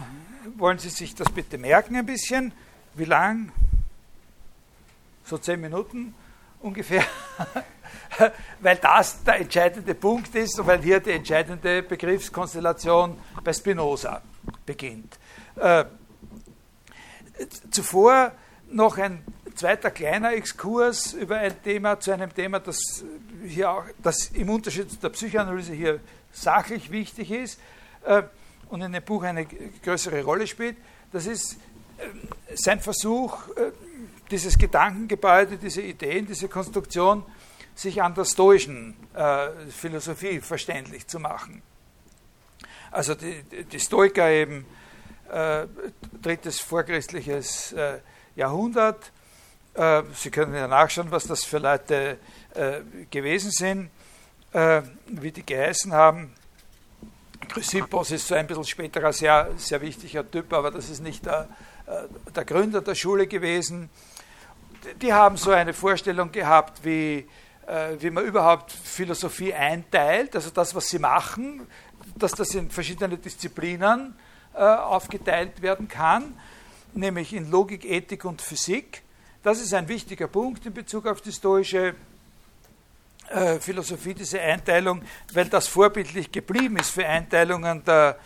wollen Sie sich das bitte merken ein bisschen? Wie lang? So zehn Minuten ungefähr. weil das der entscheidende Punkt ist und weil hier die entscheidende Begriffskonstellation bei Spinoza beginnt. Äh, zuvor noch ein zweiter kleiner Exkurs über ein Thema zu einem Thema, das hier auch, das im Unterschied zu der Psychoanalyse hier sachlich wichtig ist äh, und in dem Buch eine größere Rolle spielt. Das ist äh, sein Versuch, dieses Gedankengebäude, diese Ideen, diese Konstruktion sich an der stoischen äh, Philosophie verständlich zu machen. Also die, die Stoiker eben äh, drittes vorchristliches äh, Jahrhundert. Äh, Sie können ja nachschauen, was das für Leute äh, gewesen sind, äh, wie die geheißen haben. Chrysippos ist so ein bisschen späterer sehr, sehr wichtiger Typ, aber das ist nicht der, der Gründer der Schule gewesen. Die haben so eine Vorstellung gehabt, wie wie man überhaupt Philosophie einteilt, also das, was sie machen, dass das in verschiedene Disziplinen äh, aufgeteilt werden kann, nämlich in Logik, Ethik und Physik. Das ist ein wichtiger Punkt in Bezug auf die stoische äh, Philosophie, diese Einteilung, weil das vorbildlich geblieben ist für Einteilungen der,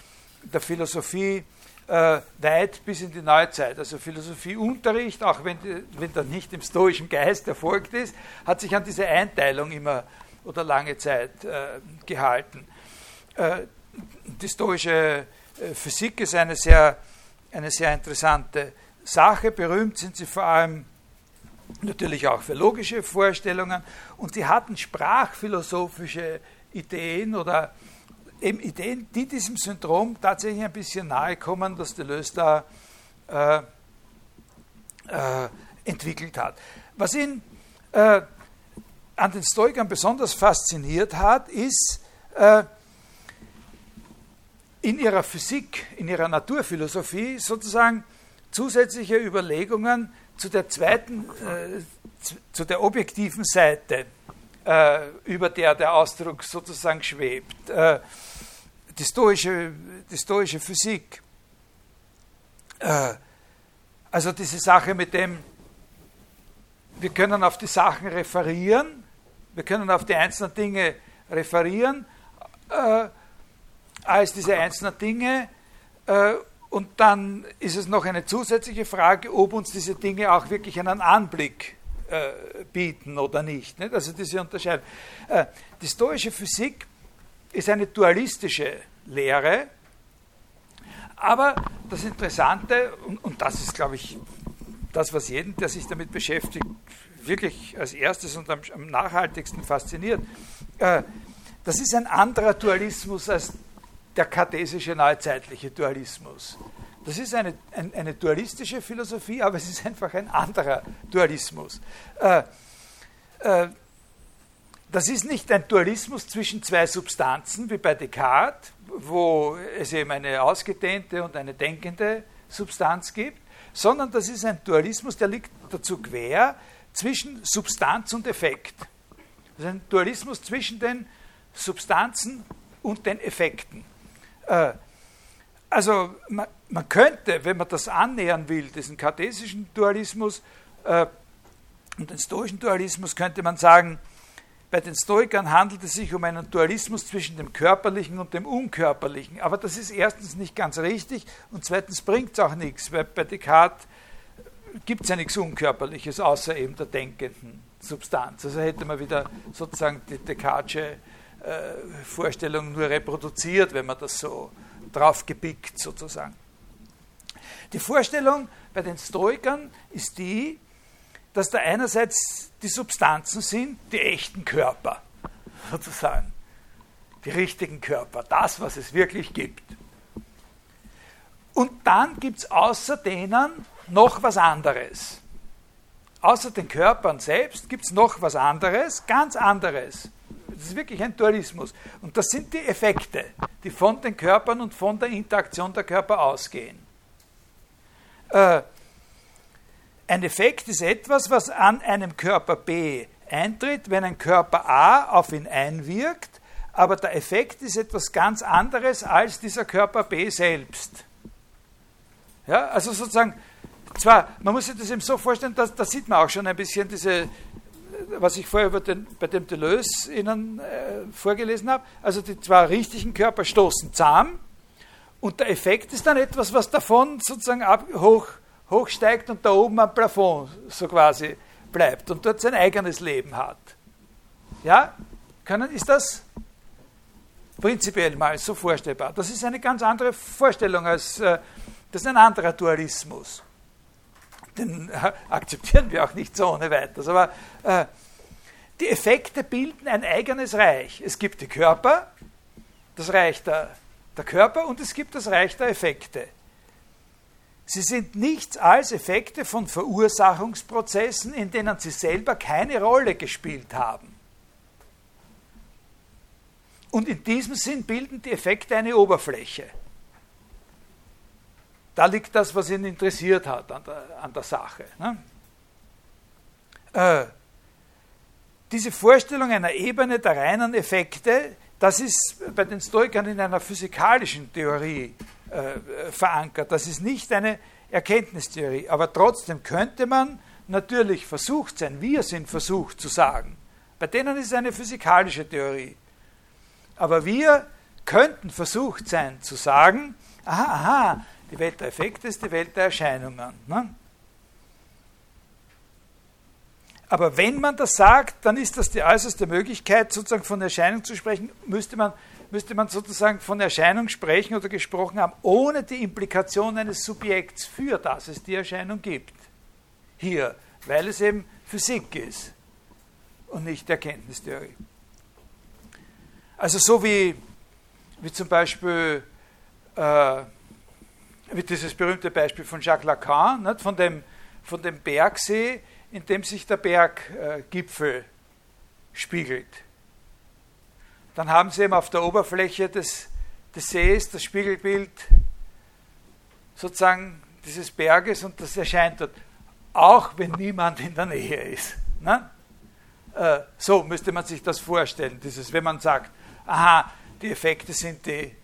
der Philosophie äh, weit bis in die Neuzeit. Also Philosophieunterricht, auch wenn, wenn der nicht im stoischen Geist erfolgt ist, hat sich an diese Einteilung immer oder lange Zeit äh, gehalten. Äh, die stoische äh, Physik ist eine sehr, eine sehr interessante Sache. Berühmt sind sie vor allem natürlich auch für logische Vorstellungen und sie hatten sprachphilosophische Ideen oder eben Ideen, die diesem Syndrom tatsächlich ein bisschen nahe kommen, das Deleuze da äh, äh, entwickelt hat. Was ihn äh, an den Stoikern besonders fasziniert hat, ist äh, in ihrer Physik, in ihrer Naturphilosophie sozusagen zusätzliche Überlegungen zu der zweiten, äh, zu der objektiven Seite, äh, über der der Ausdruck sozusagen schwebt. Die, stoische, die stoische Physik. Äh, also diese Sache mit dem, wir können auf die Sachen referieren, wir können auf die einzelnen Dinge referieren, äh, als diese einzelnen Dinge. Äh, und dann ist es noch eine zusätzliche Frage, ob uns diese Dinge auch wirklich einen Anblick äh, bieten oder nicht. nicht? Also diese Unterscheidung. Äh, die stoische Physik ist eine dualistische Lehre, aber das Interessante, und, und das ist, glaube ich, das, was jeden, der sich damit beschäftigt, wirklich als erstes und am, am nachhaltigsten fasziniert, äh, das ist ein anderer Dualismus als der kartesische neuzeitliche Dualismus. Das ist eine, ein, eine dualistische Philosophie, aber es ist einfach ein anderer Dualismus. Äh, äh, das ist nicht ein Dualismus zwischen zwei Substanzen wie bei Descartes, wo es eben eine ausgedehnte und eine denkende Substanz gibt, sondern das ist ein Dualismus, der liegt dazu quer zwischen Substanz und Effekt. Das ist ein Dualismus zwischen den Substanzen und den Effekten. Äh, also man, könnte, wenn man das annähern will, diesen kartesischen Dualismus äh, und den stoischen Dualismus, könnte man sagen, bei den Stoikern handelt es sich um einen Dualismus zwischen dem Körperlichen und dem Unkörperlichen. Aber das ist erstens nicht ganz richtig und zweitens bringt es auch nichts, weil bei Descartes gibt es ja nichts Unkörperliches außer eben der denkenden Substanz. Also hätte man wieder sozusagen die Descartesche äh, Vorstellung nur reproduziert, wenn man das so drauf gepickt sozusagen. Die Vorstellung bei den Stoikern ist die, dass da einerseits die Substanzen sind, die echten Körper, sozusagen, die richtigen Körper, das, was es wirklich gibt. Und dann gibt es außer denen noch was anderes. Außer den Körpern selbst gibt es noch was anderes, ganz anderes. Das ist wirklich ein Dualismus. Und das sind die Effekte, die von den Körpern und von der Interaktion der Körper ausgehen. Äh, ein Effekt ist etwas, was an einem Körper B eintritt, wenn ein Körper A auf ihn einwirkt, aber der Effekt ist etwas ganz anderes als dieser Körper B selbst. Ja, also sozusagen, zwar, man muss sich das eben so vorstellen, dass, da sieht man auch schon ein bisschen diese was ich vorher den, bei dem Deleuze Ihnen äh, vorgelesen habe, also die zwei richtigen Körper stoßen zusammen und der Effekt ist dann etwas, was davon sozusagen ab, hoch, hochsteigt und da oben am Plafond so quasi bleibt und dort sein eigenes Leben hat. Ja? Können, ist das prinzipiell mal so vorstellbar? Das ist eine ganz andere Vorstellung als, äh, das ist ein anderer Dualismus den akzeptieren wir auch nicht so ohne weiteres. Aber äh, die Effekte bilden ein eigenes Reich. Es gibt die Körper, das Reich der, der Körper und es gibt das Reich der Effekte. Sie sind nichts als Effekte von Verursachungsprozessen, in denen sie selber keine Rolle gespielt haben. Und in diesem Sinn bilden die Effekte eine Oberfläche. Da liegt das, was ihn interessiert hat an der, an der Sache. Ne? Äh, diese Vorstellung einer Ebene der reinen Effekte, das ist bei den Stoikern in einer physikalischen Theorie äh, verankert. Das ist nicht eine Erkenntnistheorie. Aber trotzdem könnte man natürlich versucht sein, wir sind versucht zu sagen. Bei denen ist es eine physikalische Theorie. Aber wir könnten versucht sein zu sagen, aha, aha, die Welt der Effekte ist die Welt der Erscheinungen. Ne? Aber wenn man das sagt, dann ist das die äußerste Möglichkeit, sozusagen von Erscheinung zu sprechen, müsste man, müsste man sozusagen von Erscheinung sprechen oder gesprochen haben, ohne die Implikation eines Subjekts, für das es die Erscheinung gibt. Hier, weil es eben Physik ist und nicht Erkenntnistheorie. Also so wie, wie zum Beispiel äh, wie dieses berühmte Beispiel von Jacques Lacan, nicht, von, dem, von dem Bergsee, in dem sich der Berggipfel äh, spiegelt. Dann haben Sie eben auf der Oberfläche des, des Sees das Spiegelbild sozusagen dieses Berges und das erscheint dort, auch wenn niemand in der Nähe ist. Ne? Äh, so müsste man sich das vorstellen, dieses, wenn man sagt, aha, die Effekte sind die,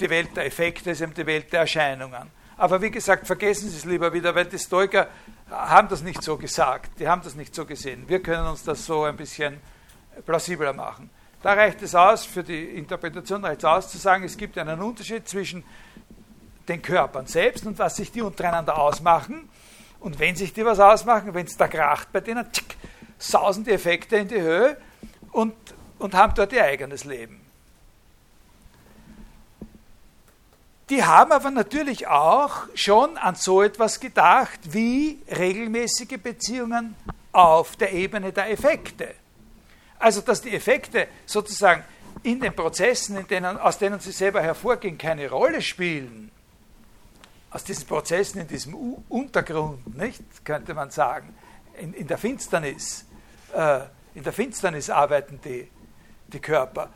die Welt der Effekte, ist eben die Welt der Erscheinungen. Aber wie gesagt, vergessen Sie es lieber wieder, weil die Stoiker haben das nicht so gesagt, die haben das nicht so gesehen. Wir können uns das so ein bisschen plausibler machen. Da reicht es aus, für die Interpretation reicht es aus zu sagen, es gibt einen Unterschied zwischen den Körpern selbst und was sich die untereinander ausmachen. Und wenn sich die was ausmachen, wenn es da kracht bei denen, tschick, sausen die Effekte in die Höhe und, und haben dort ihr eigenes Leben. Die haben aber natürlich auch schon an so etwas gedacht wie regelmäßige Beziehungen auf der Ebene der Effekte. Also, dass die Effekte sozusagen in den Prozessen, in denen, aus denen sie selber hervorgehen, keine Rolle spielen, aus diesen Prozessen in diesem U Untergrund, nicht, könnte man sagen, in, in der Finsternis, äh, in der Finsternis arbeiten die, die Körper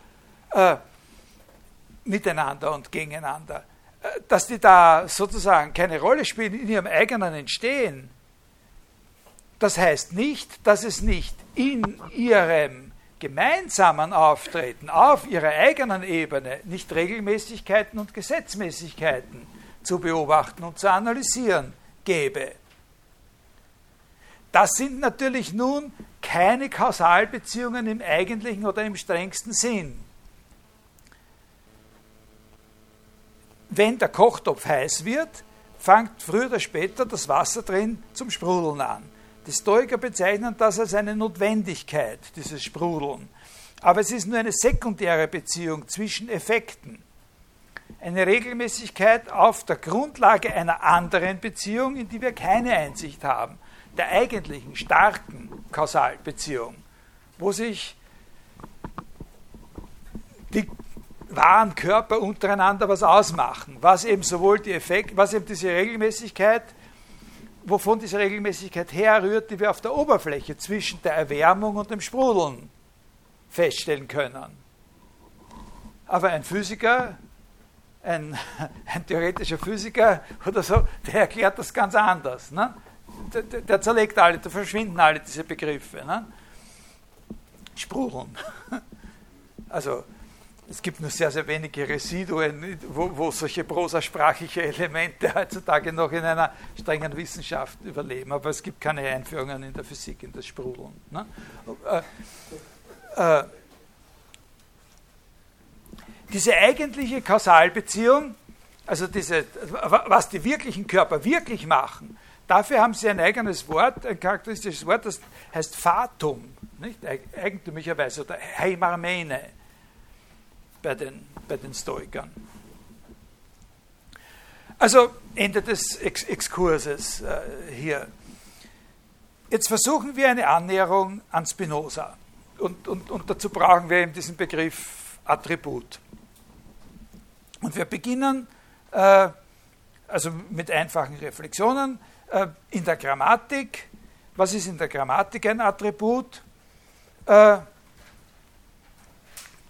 äh, miteinander und gegeneinander. Dass die da sozusagen keine Rolle spielen in ihrem eigenen Entstehen, das heißt nicht, dass es nicht in ihrem gemeinsamen Auftreten auf ihrer eigenen Ebene nicht Regelmäßigkeiten und Gesetzmäßigkeiten zu beobachten und zu analysieren gäbe. Das sind natürlich nun keine Kausalbeziehungen im eigentlichen oder im strengsten Sinn. wenn der Kochtopf heiß wird, fängt früher oder später das Wasser drin zum Sprudeln an. Die Stoiker bezeichnen das als eine Notwendigkeit, dieses Sprudeln. Aber es ist nur eine sekundäre Beziehung zwischen Effekten. Eine Regelmäßigkeit auf der Grundlage einer anderen Beziehung, in die wir keine Einsicht haben, der eigentlichen starken Kausalbeziehung, wo sich die wahren Körper untereinander was ausmachen, was eben sowohl die Effekt, was eben diese Regelmäßigkeit, wovon diese Regelmäßigkeit herrührt, die wir auf der Oberfläche zwischen der Erwärmung und dem Sprudeln feststellen können. Aber ein Physiker, ein, ein theoretischer Physiker oder so, der erklärt das ganz anders. Ne? Der, der, zerlegt alle, da verschwinden alle diese Begriffe. Ne? Sprudeln. Also es gibt nur sehr, sehr wenige Residuen, wo, wo solche prosasprachliche Elemente heutzutage noch in einer strengen Wissenschaft überleben. Aber es gibt keine Einführungen in der Physik, in das Sprudeln. Ne? Äh, äh, diese eigentliche Kausalbeziehung, also diese, was die wirklichen Körper wirklich machen, dafür haben sie ein eigenes Wort, ein charakteristisches Wort, das heißt Fatum, nicht? eigentümlicherweise, oder Heimarmene bei den, bei den Stoikern. Also Ende des Ex Exkurses äh, hier. Jetzt versuchen wir eine Annäherung an Spinoza. Und, und, und dazu brauchen wir eben diesen Begriff Attribut. Und wir beginnen äh, also mit einfachen Reflexionen äh, in der Grammatik. Was ist in der Grammatik ein Attribut?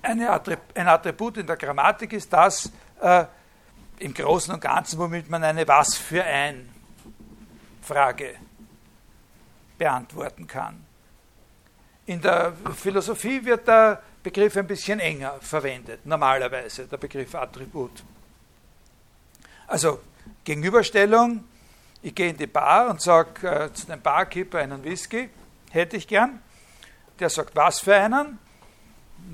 Äh, ein Attribut in der Grammatik ist das äh, im Großen und Ganzen, womit man eine Was für ein Frage beantworten kann. In der Philosophie wird der Begriff ein bisschen enger verwendet, normalerweise der Begriff Attribut. Also Gegenüberstellung, ich gehe in die Bar und sage äh, zu dem Barkeeper einen Whisky, hätte ich gern. Der sagt, was für einen?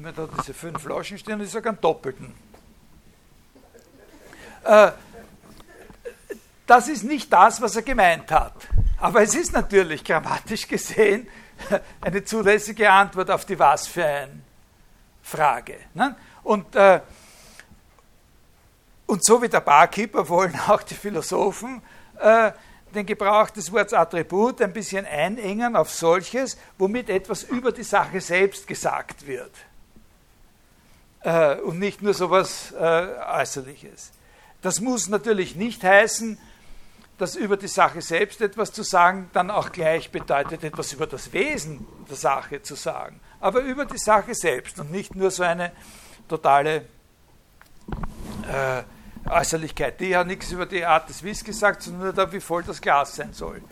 Mir da diese fünf Flaschen stehen ich sage einen doppelten. Äh, das ist nicht das, was er gemeint hat. Aber es ist natürlich grammatisch gesehen eine zulässige Antwort auf die Was für ein Frage. Ne? Und, äh, und so wie der Barkeeper wollen auch die Philosophen äh, den Gebrauch des Wortes Attribut ein bisschen einengen auf solches, womit etwas über die Sache selbst gesagt wird. Äh, und nicht nur so etwas äh, Äußerliches. Das muss natürlich nicht heißen, dass über die Sache selbst etwas zu sagen dann auch gleich bedeutet, etwas über das Wesen der Sache zu sagen. Aber über die Sache selbst und nicht nur so eine totale äh, Äußerlichkeit. Die hat nichts über die Art des Wiss gesagt, sondern nur da, wie voll das Glas sein soll.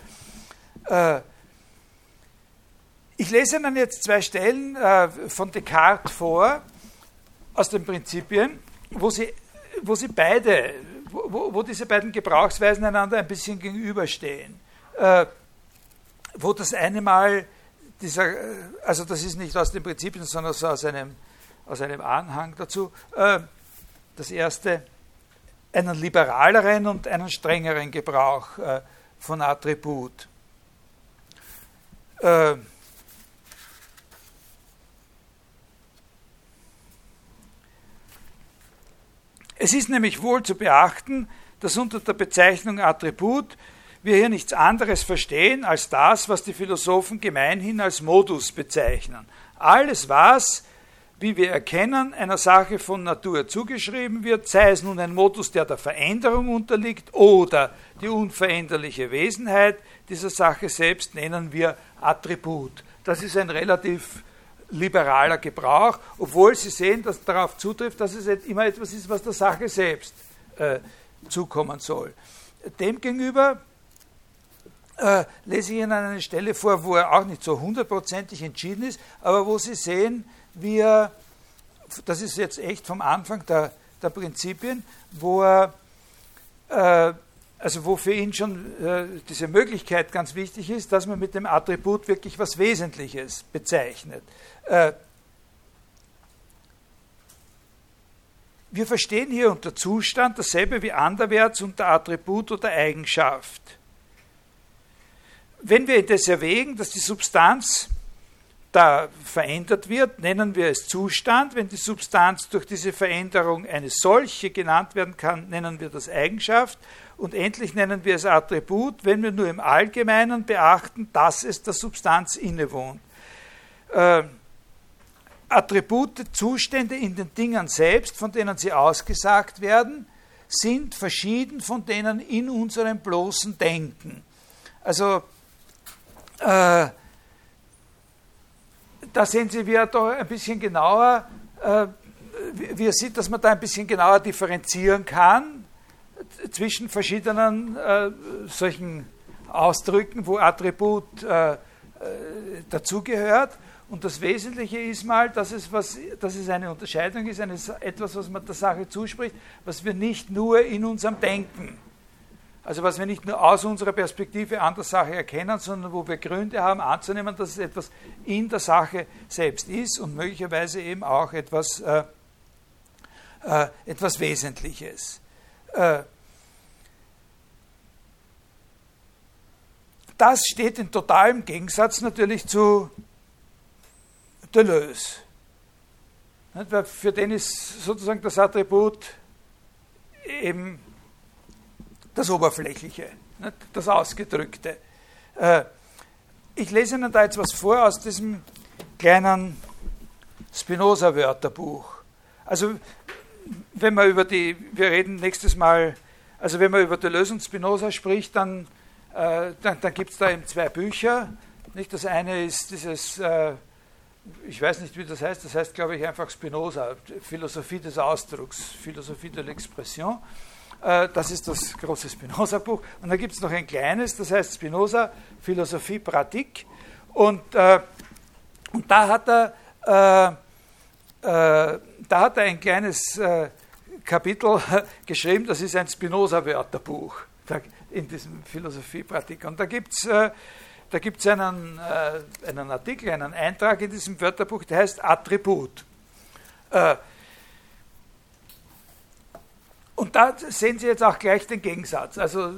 Äh, ich lese Ihnen jetzt zwei Stellen äh, von Descartes vor, aus den Prinzipien, wo sie, wo sie beide, wo, wo diese beiden Gebrauchsweisen einander ein bisschen gegenüberstehen. Äh, wo das eine Mal dieser, also das ist nicht aus den Prinzipien, sondern so aus einem, aus einem Anhang dazu. Äh, das erste, einen liberaleren und einen strengeren Gebrauch äh, von Attribut. Äh, es ist nämlich wohl zu beachten, dass unter der Bezeichnung Attribut wir hier nichts anderes verstehen als das, was die Philosophen gemeinhin als Modus bezeichnen. Alles, was wie wir erkennen, einer Sache von Natur zugeschrieben wird, sei es nun ein Modus, der der Veränderung unterliegt oder die unveränderliche Wesenheit dieser Sache selbst, nennen wir Attribut. Das ist ein relativ liberaler Gebrauch, obwohl Sie sehen, dass darauf zutrifft, dass es immer etwas ist, was der Sache selbst äh, zukommen soll. Demgegenüber äh, lese ich Ihnen eine Stelle vor, wo er auch nicht so hundertprozentig entschieden ist, aber wo Sie sehen, wir, das ist jetzt echt vom Anfang der, der Prinzipien, wo er, äh, also wo für ihn schon äh, diese Möglichkeit ganz wichtig ist, dass man mit dem Attribut wirklich was Wesentliches bezeichnet. Äh, wir verstehen hier unter Zustand dasselbe wie anderwärts unter Attribut oder Eigenschaft. Wenn wir indes erwägen, dass die Substanz da verändert wird, nennen wir es Zustand. Wenn die Substanz durch diese Veränderung eine solche genannt werden kann, nennen wir das Eigenschaft. Und endlich nennen wir es Attribut, wenn wir nur im Allgemeinen beachten, dass es der Substanz innewohnt. Äh, Attribute, Zustände in den Dingen selbst, von denen sie ausgesagt werden, sind verschieden von denen in unserem bloßen Denken. Also äh, da sehen Sie, wie er da ein bisschen genauer, äh, wie er sieht, dass man da ein bisschen genauer differenzieren kann zwischen verschiedenen äh, solchen Ausdrücken, wo Attribut äh, äh, dazugehört. Und das Wesentliche ist mal, dass es, was, dass es eine Unterscheidung ist, eine, etwas, was man der Sache zuspricht, was wir nicht nur in unserem Denken also was wir nicht nur aus unserer Perspektive an der Sache erkennen, sondern wo wir Gründe haben anzunehmen, dass es etwas in der Sache selbst ist und möglicherweise eben auch etwas, äh, äh, etwas Wesentliches. Äh, das steht in totalem Gegensatz natürlich zu Deleuze. Für den ist sozusagen das Attribut eben das Oberflächliche, das Ausgedrückte. Äh, ich lese Ihnen da jetzt was vor aus diesem kleinen Spinoza-Wörterbuch. Also, wenn man über die, wir reden nächstes Mal, also wenn man über die Lösung Spinoza spricht, dann, äh, dann, dann gibt es da eben zwei Bücher. Nicht? Das eine ist dieses, äh, ich weiß nicht, wie das heißt, das heißt, glaube ich, einfach Spinoza, Philosophie des Ausdrucks, Philosophie de l'expression. Äh, das ist das große Spinoza-Buch. Und dann gibt es noch ein kleines, das heißt Spinoza, Philosophie Pratik. Und, äh, und da, hat er, äh, äh, da hat er ein kleines äh, Kapitel geschrieben, das ist ein Spinoza-Wörterbuch in diesem Philosophie Pratik. Und da gibt es äh, da gibt's einen, einen Artikel, einen Eintrag in diesem Wörterbuch, der heißt Attribut. Und da sehen Sie jetzt auch gleich den Gegensatz. Also,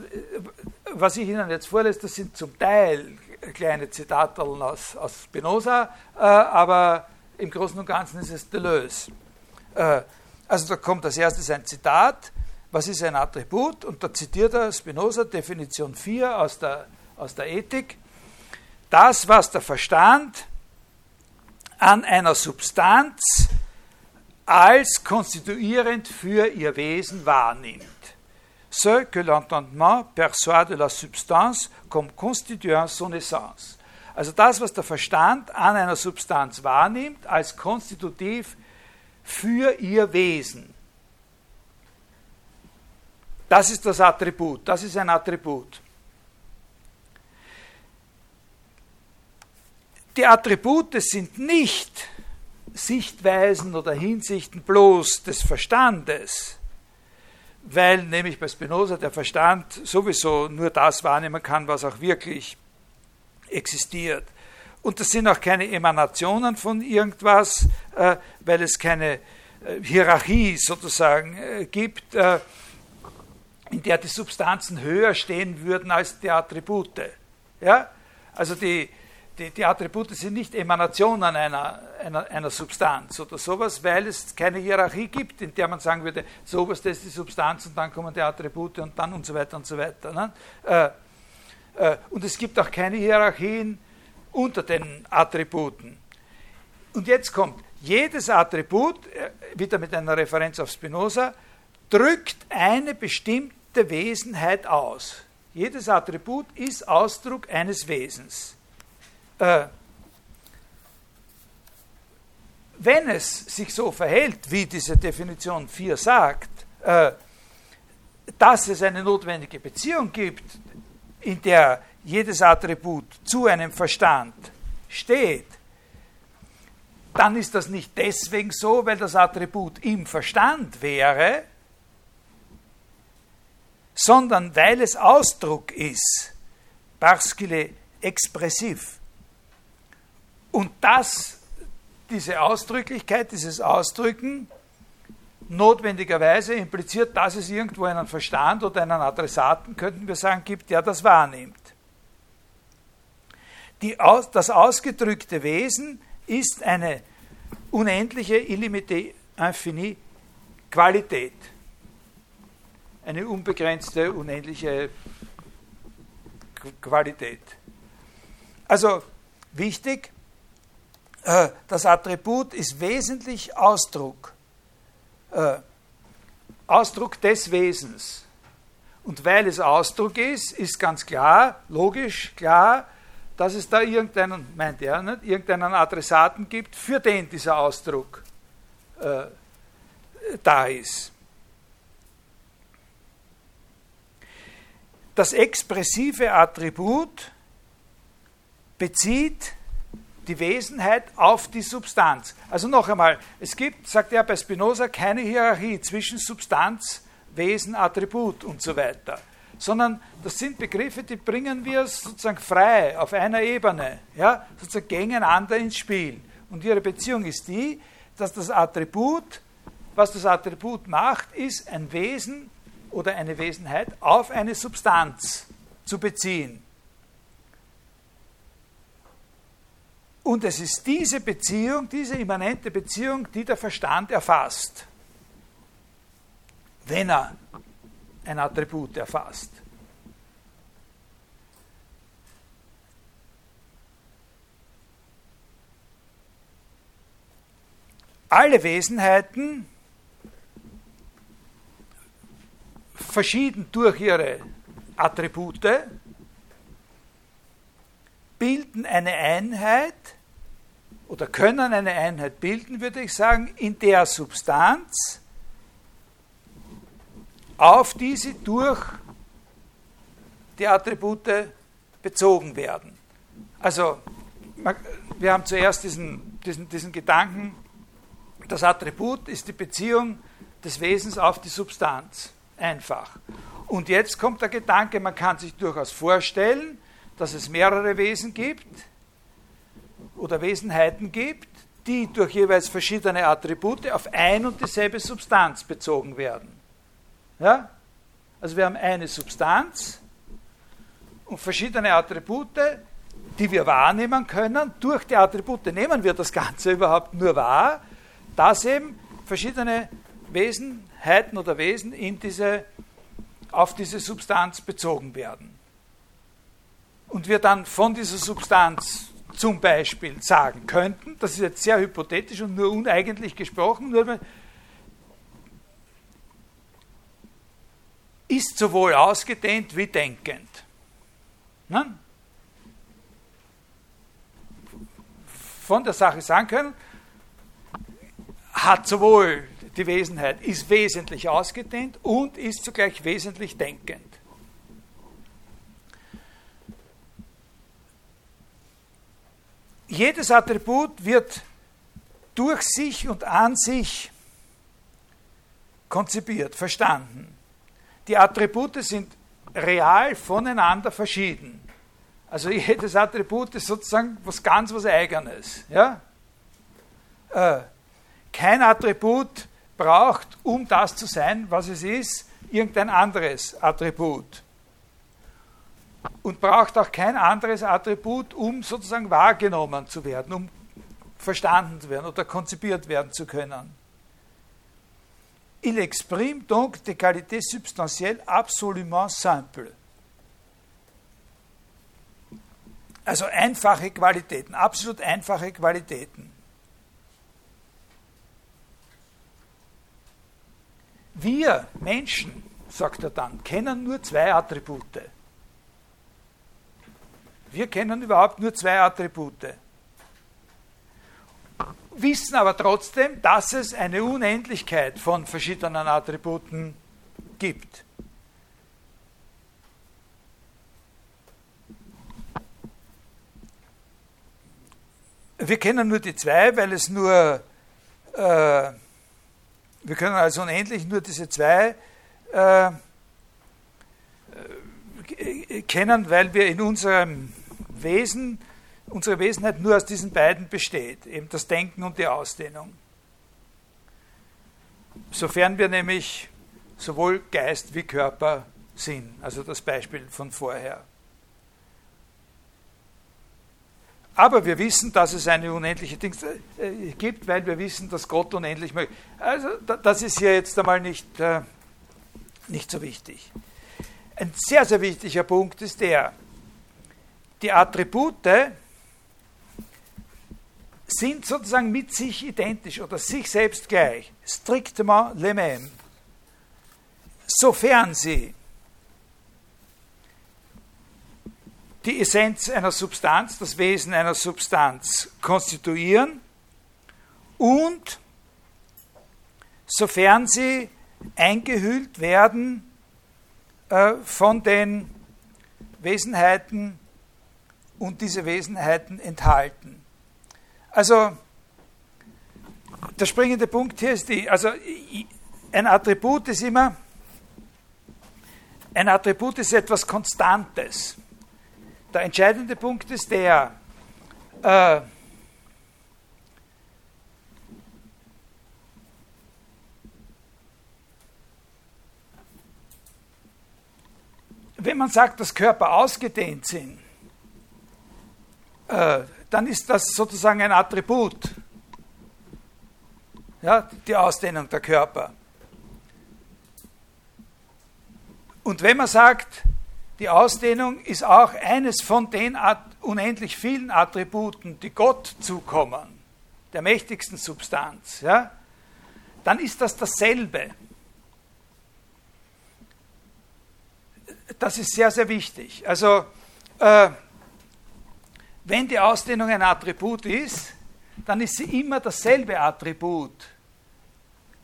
was ich Ihnen jetzt vorlese, das sind zum Teil kleine Zitate aus, aus Spinoza, äh, aber im Großen und Ganzen ist es Deleuze. Äh, also da kommt als erstes ein Zitat, was ist ein Attribut? Und da zitiert er Spinoza, Definition 4 aus der, aus der Ethik. Das, was der Verstand an einer Substanz als konstituierend für ihr Wesen wahrnimmt. Ce que l'entendement perçoit de la substance comme constituant son essence. Also das, was der Verstand an einer Substanz wahrnimmt, als konstitutiv für ihr Wesen. Das ist das Attribut, das ist ein Attribut. Die Attribute sind nicht Sichtweisen oder Hinsichten bloß des Verstandes, weil nämlich bei Spinoza der Verstand sowieso nur das wahrnehmen kann, was auch wirklich existiert. Und das sind auch keine Emanationen von irgendwas, äh, weil es keine äh, Hierarchie sozusagen äh, gibt, äh, in der die Substanzen höher stehen würden als die Attribute. Ja? Also die, die, die Attribute sind nicht Emanationen einer, einer, einer Substanz oder sowas, weil es keine Hierarchie gibt, in der man sagen würde, so oberste ist die Substanz und dann kommen die Attribute und dann und so weiter und so weiter. Ne? Äh, äh, und es gibt auch keine Hierarchien unter den Attributen. Und jetzt kommt, jedes Attribut, äh, wieder mit einer Referenz auf Spinoza, drückt eine bestimmte Wesenheit aus. Jedes Attribut ist Ausdruck eines Wesens. Äh, wenn es sich so verhält, wie diese Definition 4 sagt, äh, dass es eine notwendige Beziehung gibt, in der jedes Attribut zu einem Verstand steht, dann ist das nicht deswegen so, weil das Attribut im Verstand wäre, sondern weil es Ausdruck ist, parce expressiv. Und das, diese Ausdrücklichkeit, dieses Ausdrücken, notwendigerweise impliziert, dass es irgendwo einen Verstand oder einen Adressaten, könnten wir sagen, gibt, der das wahrnimmt. Die, das ausgedrückte Wesen ist eine unendliche, illimitée, infinie Qualität. Eine unbegrenzte, unendliche Qualität. Also wichtig, das Attribut ist wesentlich Ausdruck, äh, Ausdruck des Wesens. Und weil es Ausdruck ist, ist ganz klar, logisch klar, dass es da irgendeinen, meint er, nicht, irgendeinen Adressaten gibt, für den dieser Ausdruck äh, da ist. Das expressive Attribut bezieht die Wesenheit auf die Substanz. Also noch einmal, es gibt, sagt er bei Spinoza, keine Hierarchie zwischen Substanz, Wesen, Attribut und so weiter, sondern das sind Begriffe, die bringen wir sozusagen frei auf einer Ebene, ja, sozusagen gegeneinander ins Spiel. Und ihre Beziehung ist die, dass das Attribut, was das Attribut macht, ist ein Wesen oder eine Wesenheit auf eine Substanz zu beziehen. Und es ist diese Beziehung, diese immanente Beziehung, die der Verstand erfasst, wenn er ein Attribut erfasst. Alle Wesenheiten, verschieden durch ihre Attribute, bilden eine Einheit oder können eine Einheit bilden, würde ich sagen, in der Substanz auf die sie durch die Attribute bezogen werden. Also, wir haben zuerst diesen, diesen, diesen Gedanken, das Attribut ist die Beziehung des Wesens auf die Substanz. Einfach. Und jetzt kommt der Gedanke, man kann sich durchaus vorstellen, dass es mehrere Wesen gibt oder Wesenheiten gibt, die durch jeweils verschiedene Attribute auf ein und dieselbe Substanz bezogen werden. Ja? Also wir haben eine Substanz und verschiedene Attribute, die wir wahrnehmen können. Durch die Attribute nehmen wir das Ganze überhaupt nur wahr, dass eben verschiedene Wesenheiten oder Wesen in diese, auf diese Substanz bezogen werden. Und wir dann von dieser Substanz zum Beispiel sagen könnten, das ist jetzt sehr hypothetisch und nur uneigentlich gesprochen, nur ist sowohl ausgedehnt wie denkend. Ne? Von der Sache sagen können, hat sowohl die Wesenheit, ist wesentlich ausgedehnt und ist zugleich wesentlich denkend. Jedes Attribut wird durch sich und an sich konzipiert, verstanden. Die Attribute sind real voneinander verschieden. Also jedes Attribut ist sozusagen was ganz was Eigenes. Ja? Äh, kein Attribut braucht, um das zu sein, was es ist, irgendein anderes Attribut. Und braucht auch kein anderes Attribut, um sozusagen wahrgenommen zu werden, um verstanden zu werden oder konzipiert werden zu können. Il exprime donc des qualités substantielles absolument simples. Also einfache Qualitäten, absolut einfache Qualitäten. Wir Menschen, sagt er dann, kennen nur zwei Attribute. Wir kennen überhaupt nur zwei Attribute. Wissen aber trotzdem, dass es eine Unendlichkeit von verschiedenen Attributen gibt. Wir kennen nur die zwei, weil es nur, äh, wir können also unendlich nur diese zwei äh, kennen, weil wir in unserem Wesen, unsere Wesenheit nur aus diesen beiden besteht, eben das Denken und die Ausdehnung. Sofern wir nämlich sowohl Geist wie Körper sind, also das Beispiel von vorher. Aber wir wissen, dass es eine unendliche Dings äh, gibt, weil wir wissen, dass Gott unendlich möglich ist. Also das ist hier jetzt einmal nicht, äh, nicht so wichtig. Ein sehr, sehr wichtiger Punkt ist der, die Attribute sind sozusagen mit sich identisch oder sich selbst gleich, strictement les mêmes, sofern sie die Essenz einer Substanz, das Wesen einer Substanz konstituieren und sofern sie eingehüllt werden äh, von den Wesenheiten und diese Wesenheiten enthalten. Also der springende Punkt hier ist die, also ein Attribut ist immer, ein Attribut ist etwas Konstantes. Der entscheidende Punkt ist der, äh, wenn man sagt, dass Körper ausgedehnt sind, äh, dann ist das sozusagen ein Attribut, ja, die Ausdehnung der Körper. Und wenn man sagt, die Ausdehnung ist auch eines von den unendlich vielen Attributen, die Gott zukommen, der mächtigsten Substanz, ja, dann ist das dasselbe. Das ist sehr, sehr wichtig. Also, äh, wenn die Ausdehnung ein Attribut ist, dann ist sie immer dasselbe Attribut.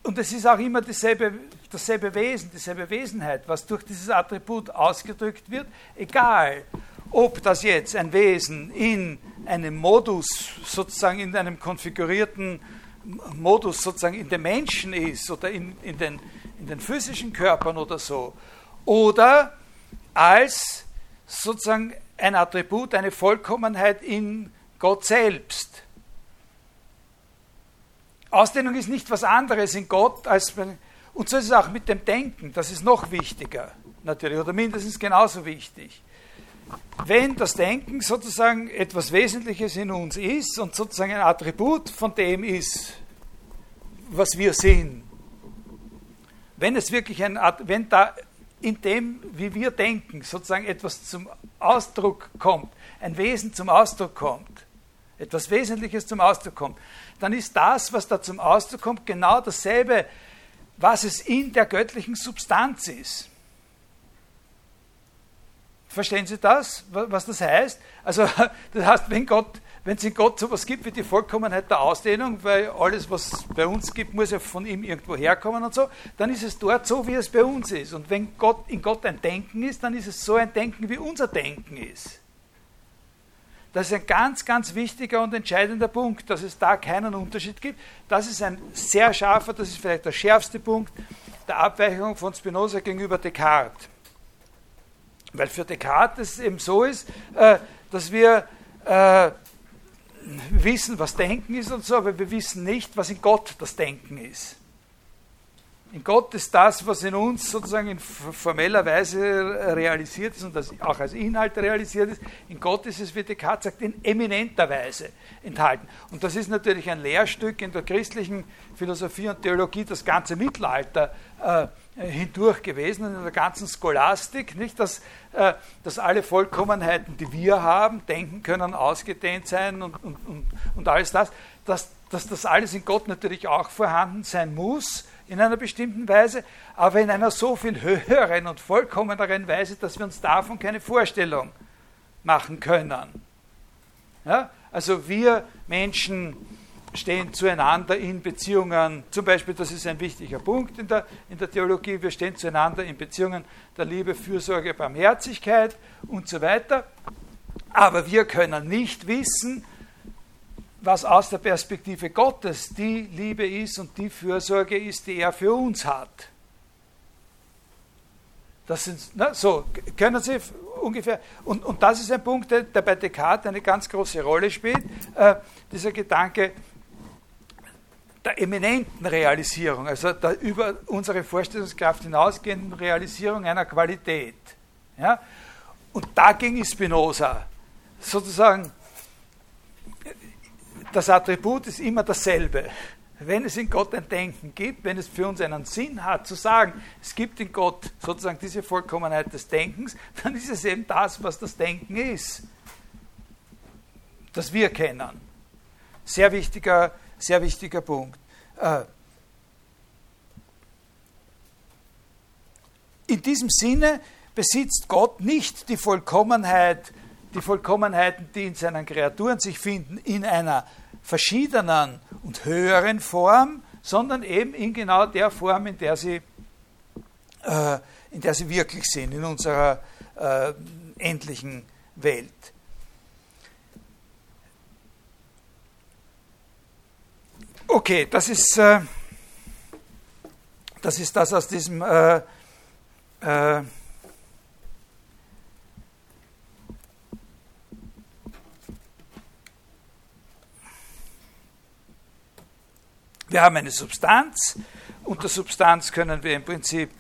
Und es ist auch immer dasselbe, dasselbe Wesen, dieselbe Wesenheit, was durch dieses Attribut ausgedrückt wird, egal ob das jetzt ein Wesen in einem Modus, sozusagen in einem konfigurierten Modus, sozusagen in den Menschen ist oder in, in, den, in den physischen Körpern oder so, oder als sozusagen ein Attribut, eine Vollkommenheit in Gott selbst. Ausdehnung ist nicht was anderes in Gott als und so ist es auch mit dem Denken, das ist noch wichtiger natürlich oder mindestens genauso wichtig. wenn das Denken sozusagen etwas Wesentliches in uns ist und sozusagen ein Attribut von dem ist, was wir sind, wenn es wirklich ein, wenn da in dem, wie wir denken, sozusagen etwas zum Ausdruck kommt, ein Wesen zum Ausdruck kommt, etwas Wesentliches zum Ausdruck kommt, dann ist das, was da zum Ausdruck kommt, genau dasselbe, was es in der göttlichen Substanz ist. Verstehen Sie das, was das heißt? Also, das heißt, wenn Gott, wenn es in Gott sowas gibt wie die Vollkommenheit der Ausdehnung, weil alles, was es bei uns gibt, muss ja von ihm irgendwo herkommen und so, dann ist es dort so, wie es bei uns ist. Und wenn Gott, in Gott ein Denken ist, dann ist es so ein Denken, wie unser Denken ist. Das ist ein ganz, ganz wichtiger und entscheidender Punkt, dass es da keinen Unterschied gibt. Das ist ein sehr scharfer, das ist vielleicht der schärfste Punkt der Abweichung von Spinoza gegenüber Descartes. Weil für Descartes es eben so ist, äh, dass wir äh, wissen, was Denken ist und so, aber wir wissen nicht, was in Gott das Denken ist. In Gott ist das, was in uns sozusagen in formeller Weise realisiert ist und das auch als Inhalt realisiert ist, in Gott ist es, wie Descartes sagt, in eminenter Weise enthalten. Und das ist natürlich ein Lehrstück in der christlichen Philosophie und Theologie das ganze Mittelalter äh, hindurch gewesen und in der ganzen Scholastik, nicht, dass, äh, dass alle Vollkommenheiten, die wir haben, denken können, ausgedehnt sein und, und, und, und alles das, dass, dass das alles in Gott natürlich auch vorhanden sein muss, in einer bestimmten Weise, aber in einer so viel höheren und vollkommeneren Weise, dass wir uns davon keine Vorstellung machen können. Ja? Also wir Menschen stehen zueinander in Beziehungen, zum Beispiel, das ist ein wichtiger Punkt in der, in der Theologie, wir stehen zueinander in Beziehungen der Liebe, Fürsorge, Barmherzigkeit und so weiter. Aber wir können nicht wissen, was aus der Perspektive Gottes die Liebe ist und die Fürsorge ist, die er für uns hat. Das sind, na, so, können Sie ungefähr, und, und das ist ein Punkt, der, bei Descartes eine ganz große Rolle spielt, äh, dieser Gedanke der eminenten Realisierung, also der über unsere Vorstellungskraft hinausgehenden Realisierung einer Qualität. Ja? Und dagegen ist Spinoza sozusagen das Attribut ist immer dasselbe. Wenn es in Gott ein Denken gibt, wenn es für uns einen Sinn hat, zu sagen, es gibt in Gott sozusagen diese Vollkommenheit des Denkens, dann ist es eben das, was das Denken ist, das wir kennen. Sehr wichtiger, sehr wichtiger Punkt. Äh, in diesem Sinne besitzt Gott nicht die Vollkommenheit, die Vollkommenheiten, die in seinen Kreaturen sich finden, in einer verschiedenen und höheren Form, sondern eben in genau der Form, in der sie, äh, in der sie wirklich sind, in unserer äh, endlichen Welt. Okay, das ist, äh, das, ist das aus diesem Wir haben eine Substanz. Unter Substanz können wir im Prinzip,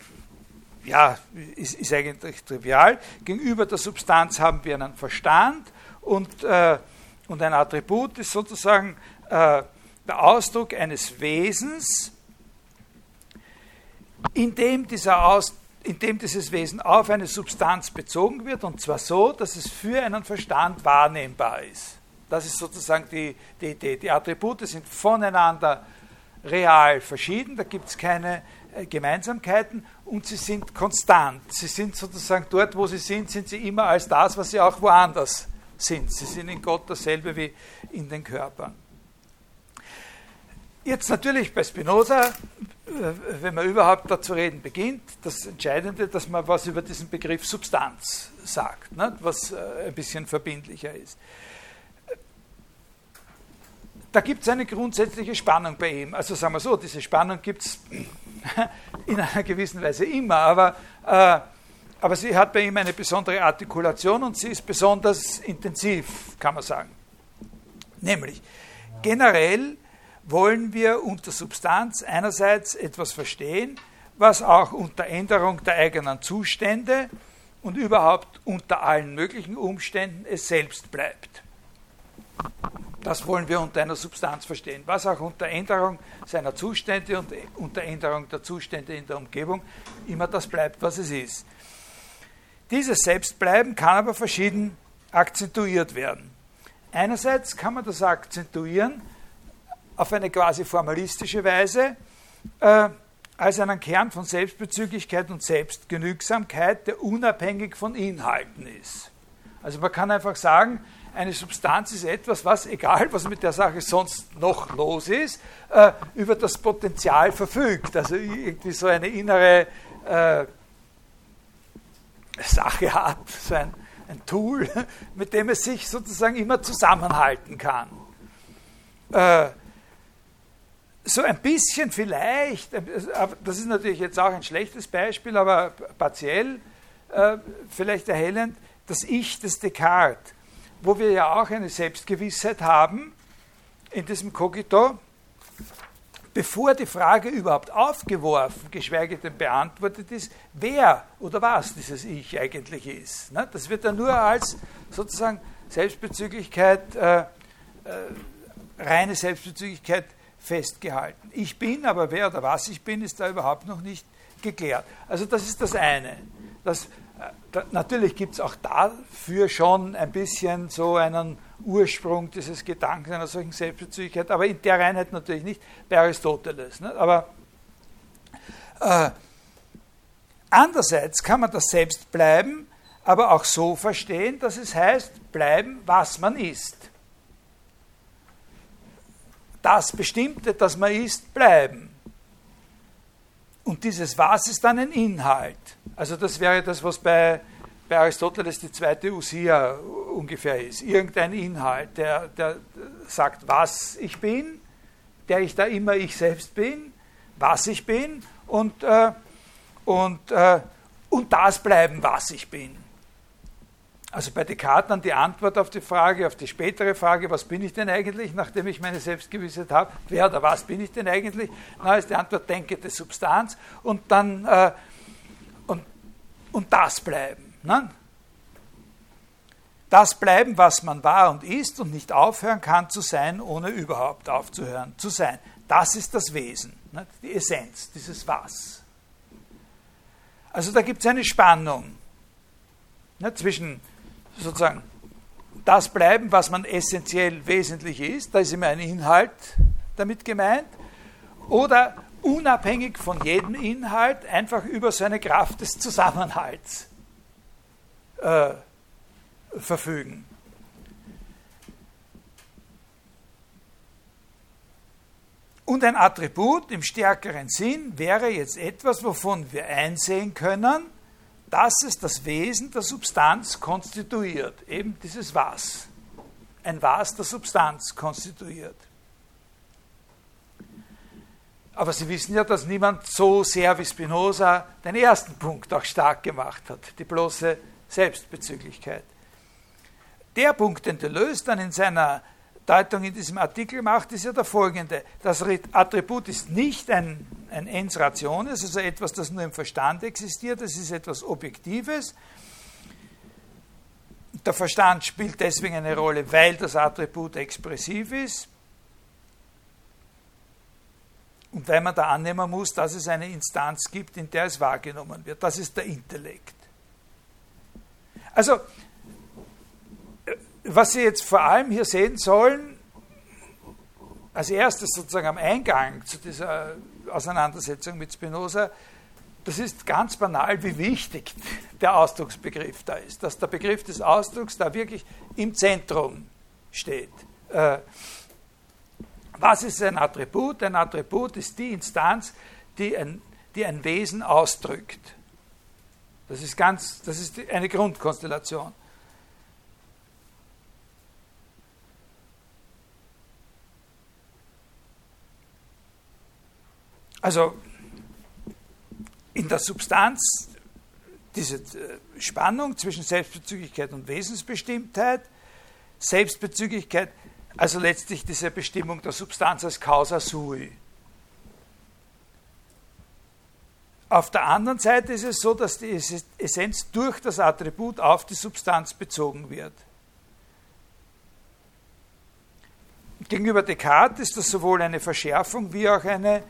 ja, ist, ist eigentlich trivial. Gegenüber der Substanz haben wir einen Verstand und, äh, und ein Attribut ist sozusagen äh, der Ausdruck eines Wesens, in dem, dieser Aus, in dem dieses Wesen auf eine Substanz bezogen wird, und zwar so, dass es für einen Verstand wahrnehmbar ist. Das ist sozusagen die, die Idee. Die Attribute sind voneinander real verschieden, da gibt es keine äh, Gemeinsamkeiten und sie sind konstant. Sie sind sozusagen dort, wo sie sind, sind sie immer als das, was sie auch woanders sind. Sie sind in Gott dasselbe wie in den Körpern. Jetzt natürlich bei Spinoza, äh, wenn man überhaupt dazu reden beginnt, das Entscheidende, dass man was über diesen Begriff Substanz sagt, ne, was äh, ein bisschen verbindlicher ist da gibt es eine grundsätzliche Spannung bei ihm. Also sagen wir so, diese Spannung gibt es in einer gewissen Weise immer, aber, äh, aber sie hat bei ihm eine besondere Artikulation und sie ist besonders intensiv, kann man sagen. Nämlich, generell wollen wir unter Substanz einerseits etwas verstehen, was auch unter Änderung der eigenen Zustände und überhaupt unter allen möglichen Umständen es selbst bleibt. Das wollen wir unter einer Substanz verstehen, was auch unter Änderung seiner Zustände und unter Änderung der Zustände in der Umgebung immer das bleibt, was es ist. Dieses Selbstbleiben kann aber verschieden akzentuiert werden. Einerseits kann man das akzentuieren auf eine quasi formalistische Weise, äh, als einen Kern von Selbstbezüglichkeit und Selbstgenügsamkeit, der unabhängig von Inhalten ist. Also man kann einfach sagen, eine Substanz ist etwas, was, egal was mit der Sache sonst noch los ist, äh, über das Potenzial verfügt. Also irgendwie so eine innere äh, Sache hat, so ein, ein, Tool, mit dem es sich sozusagen immer zusammenhalten kann. Äh, so ein bisschen vielleicht, das ist natürlich jetzt auch ein schlechtes Beispiel, aber partiell äh, vielleicht erhellend, das Ich des Descartes wo wir ja auch eine Selbstgewissheit haben in diesem Cogito, bevor die Frage überhaupt aufgeworfen, geschweige denn beantwortet ist, wer oder was dieses Ich eigentlich ist. Ne? Das wird dann nur als sozusagen Selbstbezüglichkeit, äh, äh, reine Selbstbezüglichkeit festgehalten. Ich bin, aber wer oder was ich bin, ist da überhaupt noch nicht geklärt. Also das ist das eine. Das da, natürlich gibt es auch dafür schon ein bisschen so einen Ursprung dieses Gedankens einer solchen Selbstbezüglichkeit, aber in der Reinheit natürlich nicht bei Aristoteles. Ne? Aber äh, andererseits kann man das Selbstbleiben aber auch so verstehen, dass es heißt, bleiben, was man ist. Das Bestimmte, das man ist, bleiben. Und dieses Was ist dann ein Inhalt. Also das wäre das, was bei, bei Aristoteles die zweite Usia ungefähr ist. Irgendein Inhalt, der, der sagt, was ich bin, der ich da immer ich selbst bin, was ich bin und, äh, und, äh, und das bleiben, was ich bin. Also bei Descartes dann die Antwort auf die Frage, auf die spätere Frage, was bin ich denn eigentlich, nachdem ich meine Selbstgewissheit habe, wer oder was bin ich denn eigentlich? Na, ist die Antwort, denke die Substanz und dann äh, und das bleiben. Ne? Das bleiben, was man war und ist und nicht aufhören kann zu sein, ohne überhaupt aufzuhören zu sein. Das ist das Wesen, ne? die Essenz, dieses Was. Also da gibt es eine Spannung ne, zwischen sozusagen das bleiben, was man essentiell wesentlich ist, da ist immer ein Inhalt damit gemeint, oder unabhängig von jedem Inhalt einfach über so eine Kraft des Zusammenhalts äh, verfügen. Und ein Attribut im stärkeren Sinn wäre jetzt etwas, wovon wir einsehen können, dass es das Wesen der Substanz konstituiert, eben dieses Was. Ein Was der Substanz konstituiert. Aber Sie wissen ja, dass niemand so sehr wie Spinoza den ersten Punkt auch stark gemacht hat, die bloße Selbstbezüglichkeit. Der Punkt, den Deleuze dann in seiner Deutung in diesem Artikel macht, ist ja der folgende. Das Attribut ist nicht ein, ein Ens Rationis, also etwas, das nur im Verstand existiert, es ist etwas Objektives. Der Verstand spielt deswegen eine Rolle, weil das Attribut expressiv ist und weil man da annehmen muss, dass es eine Instanz gibt, in der es wahrgenommen wird. Das ist der Intellekt. Also was Sie jetzt vor allem hier sehen sollen, als erstes sozusagen am Eingang zu dieser Auseinandersetzung mit Spinoza, das ist ganz banal, wie wichtig der Ausdrucksbegriff da ist, dass der Begriff des Ausdrucks da wirklich im Zentrum steht. Was ist ein Attribut? Ein Attribut ist die Instanz, die ein, die ein Wesen ausdrückt. Das ist, ganz, das ist eine Grundkonstellation. Also in der Substanz diese äh, Spannung zwischen Selbstbezüglichkeit und Wesensbestimmtheit, Selbstbezüglichkeit, also letztlich diese Bestimmung der Substanz als Causa sui. auf der anderen Seite ist es so, dass die Essenz durch das Attribut auf die Substanz bezogen wird. Gegenüber Descartes ist das sowohl eine Verschärfung wie auch eine,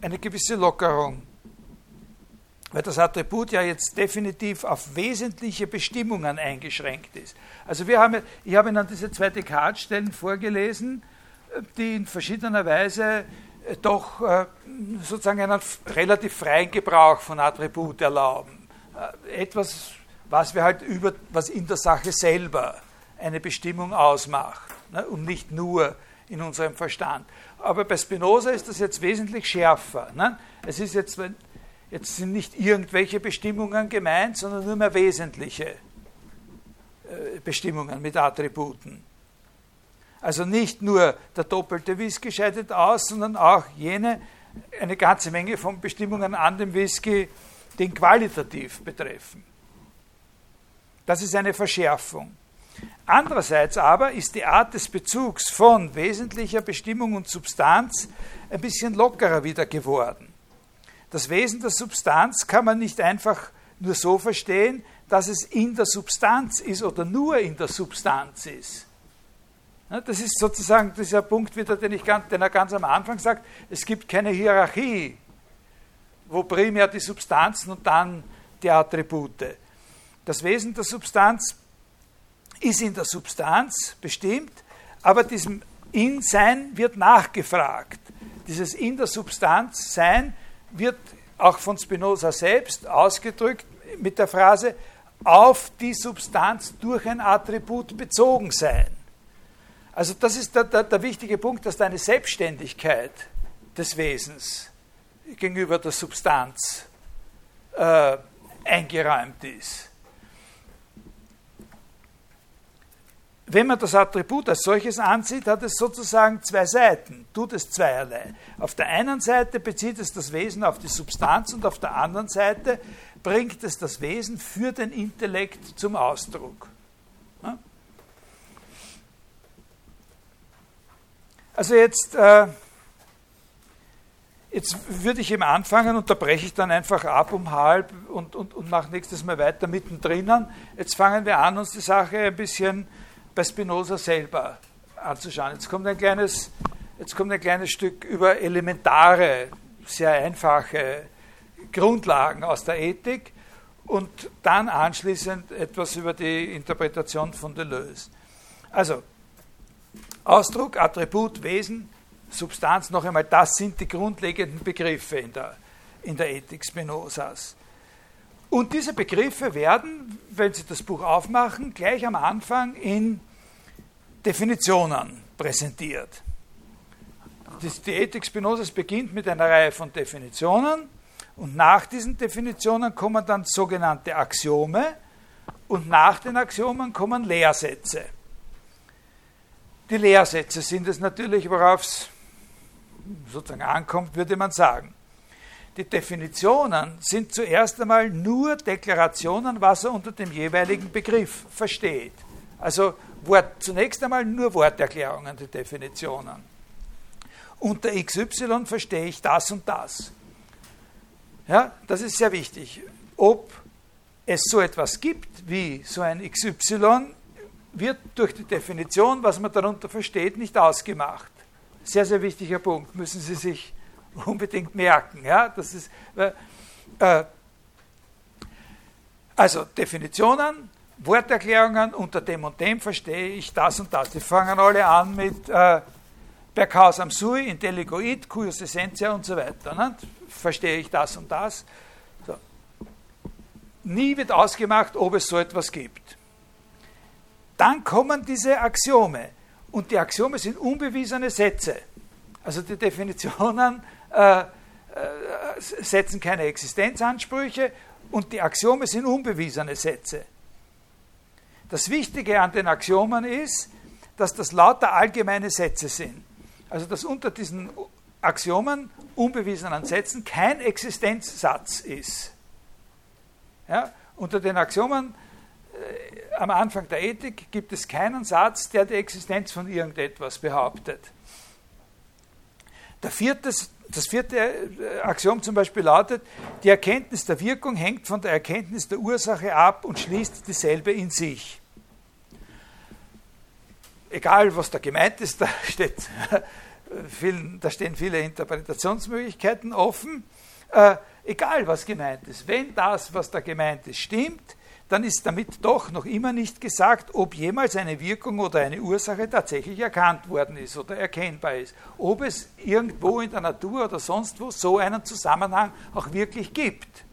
eine gewisse Lockerung weil das Attribut ja jetzt definitiv auf wesentliche Bestimmungen eingeschränkt ist. Also wir haben, ich habe Ihnen diese zwei Descartes-Stellen vorgelesen, die in verschiedener Weise äh, doch äh, sozusagen einen relativ freien Gebrauch von Attribut erlauben. Äh, etwas, was wir halt über, was in der Sache selber eine Bestimmung ausmacht ne, und nicht nur in unserem Verstand. Aber bei Spinoza ist das jetzt wesentlich schärfer. Ne? Es ist jetzt, Jetzt sind nicht irgendwelche Bestimmungen gemeint, sondern nur mehr wesentliche äh, Bestimmungen mit Attributen. Also nicht nur der doppelte Whisky scheidet aus, sondern auch jene, eine ganze Menge von Bestimmungen an dem Whisky, die ihn qualitativ betreffen. Das ist eine Verschärfung. Andererseits aber ist die Art des Bezugs von wesentlicher Bestimmung und Substanz ein bisschen lockerer wieder geworden. Das Wesen der Substanz kann man nicht einfach nur so verstehen, dass es in der Substanz ist oder nur in der Substanz ist. Das ist sozusagen dieser Punkt wieder, den, ich, den er ganz am Anfang sagt, es gibt keine Hierarchie, wo primär die Substanzen und dann die Attribute. Das Wesen der Substanz ist in der Substanz bestimmt, aber diesem In-Sein wird nachgefragt. Dieses in der Substanz Sein wird auch von Spinoza selbst ausgedrückt mit der Phrase auf die Substanz durch ein Attribut bezogen sein. Also das ist der, der, der wichtige Punkt, dass da eine Selbstständigkeit des Wesens gegenüber der Substanz äh, eingeräumt ist. Wenn man das Attribut als solches ansieht, hat es sozusagen zwei Seiten, tut es zweierlei. Auf der einen Seite bezieht es das Wesen auf die Substanz und auf der anderen Seite bringt es das Wesen für den Intellekt zum Ausdruck. Also jetzt, äh, jetzt würde ich eben anfangen und da breche ich dann einfach ab um halb und, und, und mache nächstes Mal weiter mittendrin. Jetzt fangen wir an, uns die Sache ein bisschen bei Spinoza selber anzuschauen. Jetzt kommt ein kleines, jetzt kommt ein kleines Stück über elementare, sehr einfache Grundlagen aus der Ethik und dann anschließend etwas über die Interpretation von Deleuze. Also, Ausdruck, Attribut, Wesen, Substanz, noch einmal, das sind die grundlegenden Begriffe in der, in der Ethik Spinozas. Und diese Begriffe werden, wenn Sie das Buch aufmachen, gleich am Anfang in Definitionen präsentiert. Die Ethik Spinozas beginnt mit einer Reihe von Definitionen und nach diesen Definitionen kommen dann sogenannte Axiome und nach den Axiomen kommen Lehrsätze. Die Lehrsätze sind es natürlich, worauf es sozusagen ankommt, würde man sagen. Die Definitionen sind zuerst einmal nur Deklarationen, was er unter dem jeweiligen Begriff versteht. Also Wort, zunächst einmal nur Worterklärungen, die Definitionen. Unter XY verstehe ich das und das. Ja, das ist sehr wichtig. Ob es so etwas gibt wie so ein XY, wird durch die Definition, was man darunter versteht, nicht ausgemacht. Sehr, sehr wichtiger Punkt, müssen Sie sich unbedingt merken. Ja? Das ist, äh, also Definitionen, Worterklärungen, unter dem und dem verstehe ich das und das. Die fangen alle an mit äh, per causam sui, intelligo it, cuius essentia und so weiter. Ne? Verstehe ich das und das. So. Nie wird ausgemacht, ob es so etwas gibt. Dann kommen diese Axiome. Und die Axiome sind unbewiesene Sätze. Also die Definitionen äh, äh, setzen keine Existenzansprüche und die Axiome sind unbewiesene Sätze. Das Wichtige an den Axiomen ist, dass das lauter allgemeine Sätze sind. Also dass unter diesen Axiomen, unbewiesenen Sätzen, kein Existenzsatz ist. Ja? Unter den Axiomen äh, am Anfang der Ethik gibt es keinen Satz, der die Existenz von irgendetwas behauptet. Der viertes, das vierte äh, Axiom zum Beispiel lautet, die Erkenntnis der Wirkung hängt von der Erkenntnis der Ursache ab und schließt dieselbe in sich. Egal, was da gemeint ist, da, steht, da stehen viele Interpretationsmöglichkeiten offen. Äh, egal, was gemeint ist, wenn das, was da gemeint ist, stimmt, dann ist damit doch noch immer nicht gesagt, ob jemals eine Wirkung oder eine Ursache tatsächlich erkannt worden ist oder erkennbar ist. Ob es irgendwo in der Natur oder sonst wo so einen Zusammenhang auch wirklich gibt.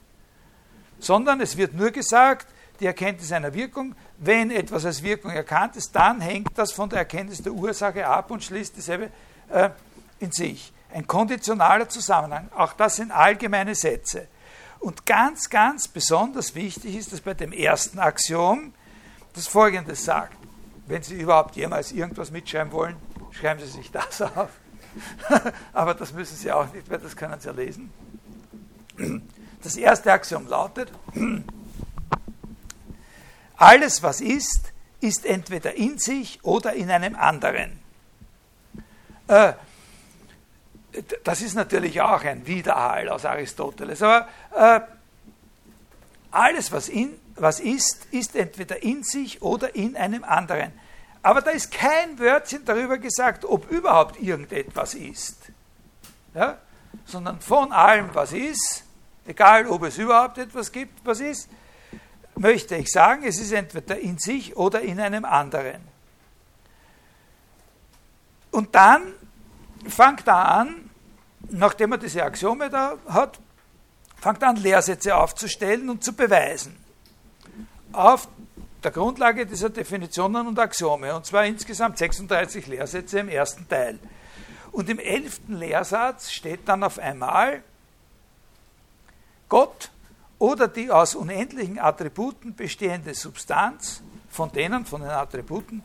Sondern es wird nur gesagt, die Erkenntnis einer Wirkung, wenn etwas als Wirkung erkannt ist, dann hängt das von der Erkenntnis der Ursache ab und schließt dieselbe äh, in sich. Ein konditionaler Zusammenhang, auch das sind allgemeine Sätze. Und ganz, ganz besonders wichtig ist es bei dem ersten Axiom, das folgendes sagt. Wenn Sie überhaupt jemals irgendwas mitschreiben wollen, schreiben Sie sich das auf. Aber das müssen Sie auch nicht, weil das können Sie ja lesen. Das erste Axiom lautet, alles, was ist, ist entweder in sich oder in einem anderen. Äh, das ist natürlich auch ein Widerhall aus Aristoteles, aber äh, alles, was, in, was ist, ist entweder in sich oder in einem anderen. Aber da ist kein Wörtchen darüber gesagt, ob überhaupt irgendetwas ist. Ja? Sondern von allem, was ist, egal ob es überhaupt etwas gibt, was ist, möchte ich sagen, es ist entweder in sich oder in einem anderen. Und dann fangt er an, nachdem er diese Axiome da hat, fängt an, Lehrsätze aufzustellen und zu beweisen. Auf der Grundlage dieser Definitionen und Axiome. Und zwar insgesamt 36 Lehrsätze im ersten Teil. Und im elften Lehrsatz steht dann auf einmal, Gott oder die aus unendlichen Attributen bestehende Substanz, von denen, von den Attributen,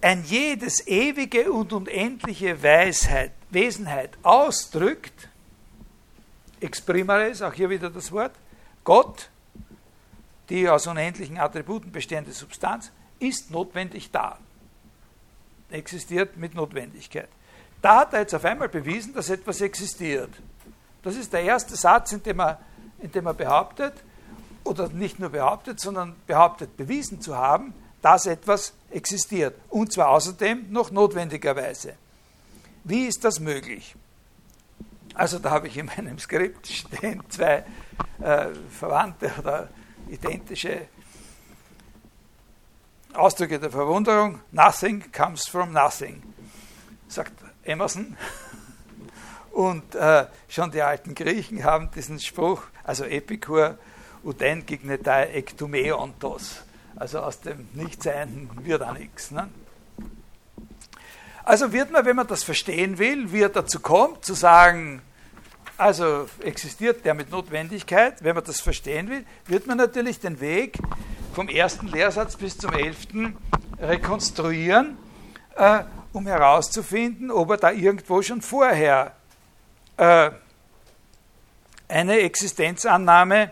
ein jedes ewige und unendliche Weisheit, Wesenheit ausdrückt, exprimares, auch hier wieder das Wort, Gott, die aus unendlichen Attributen bestehende Substanz, ist notwendig da. Existiert mit Notwendigkeit. Da hat er jetzt auf einmal bewiesen, dass etwas existiert. Das ist der erste Satz, in dem er, in dem er behauptet, oder nicht nur behauptet, sondern behauptet, bewiesen zu haben, dass etwas existiert. Und zwar außerdem noch notwendigerweise. Wie ist das möglich? Also da habe ich in meinem Skript stehen zwei äh, verwandte oder identische Ausdrücke der Verwunderung. Nothing comes from nothing, sagt Emerson. Und äh, schon die alten Griechen haben diesen Spruch, also Epikur, uden gignetai ektumeontos. Also aus dem Nichtsein wird auch nichts. Ne? Also wird man, wenn man das verstehen will, wie er dazu kommt, zu sagen, also existiert der mit Notwendigkeit, wenn man das verstehen will, wird man natürlich den Weg vom ersten Lehrsatz bis zum elften rekonstruieren, äh, um herauszufinden, ob er da irgendwo schon vorher eine Existenzannahme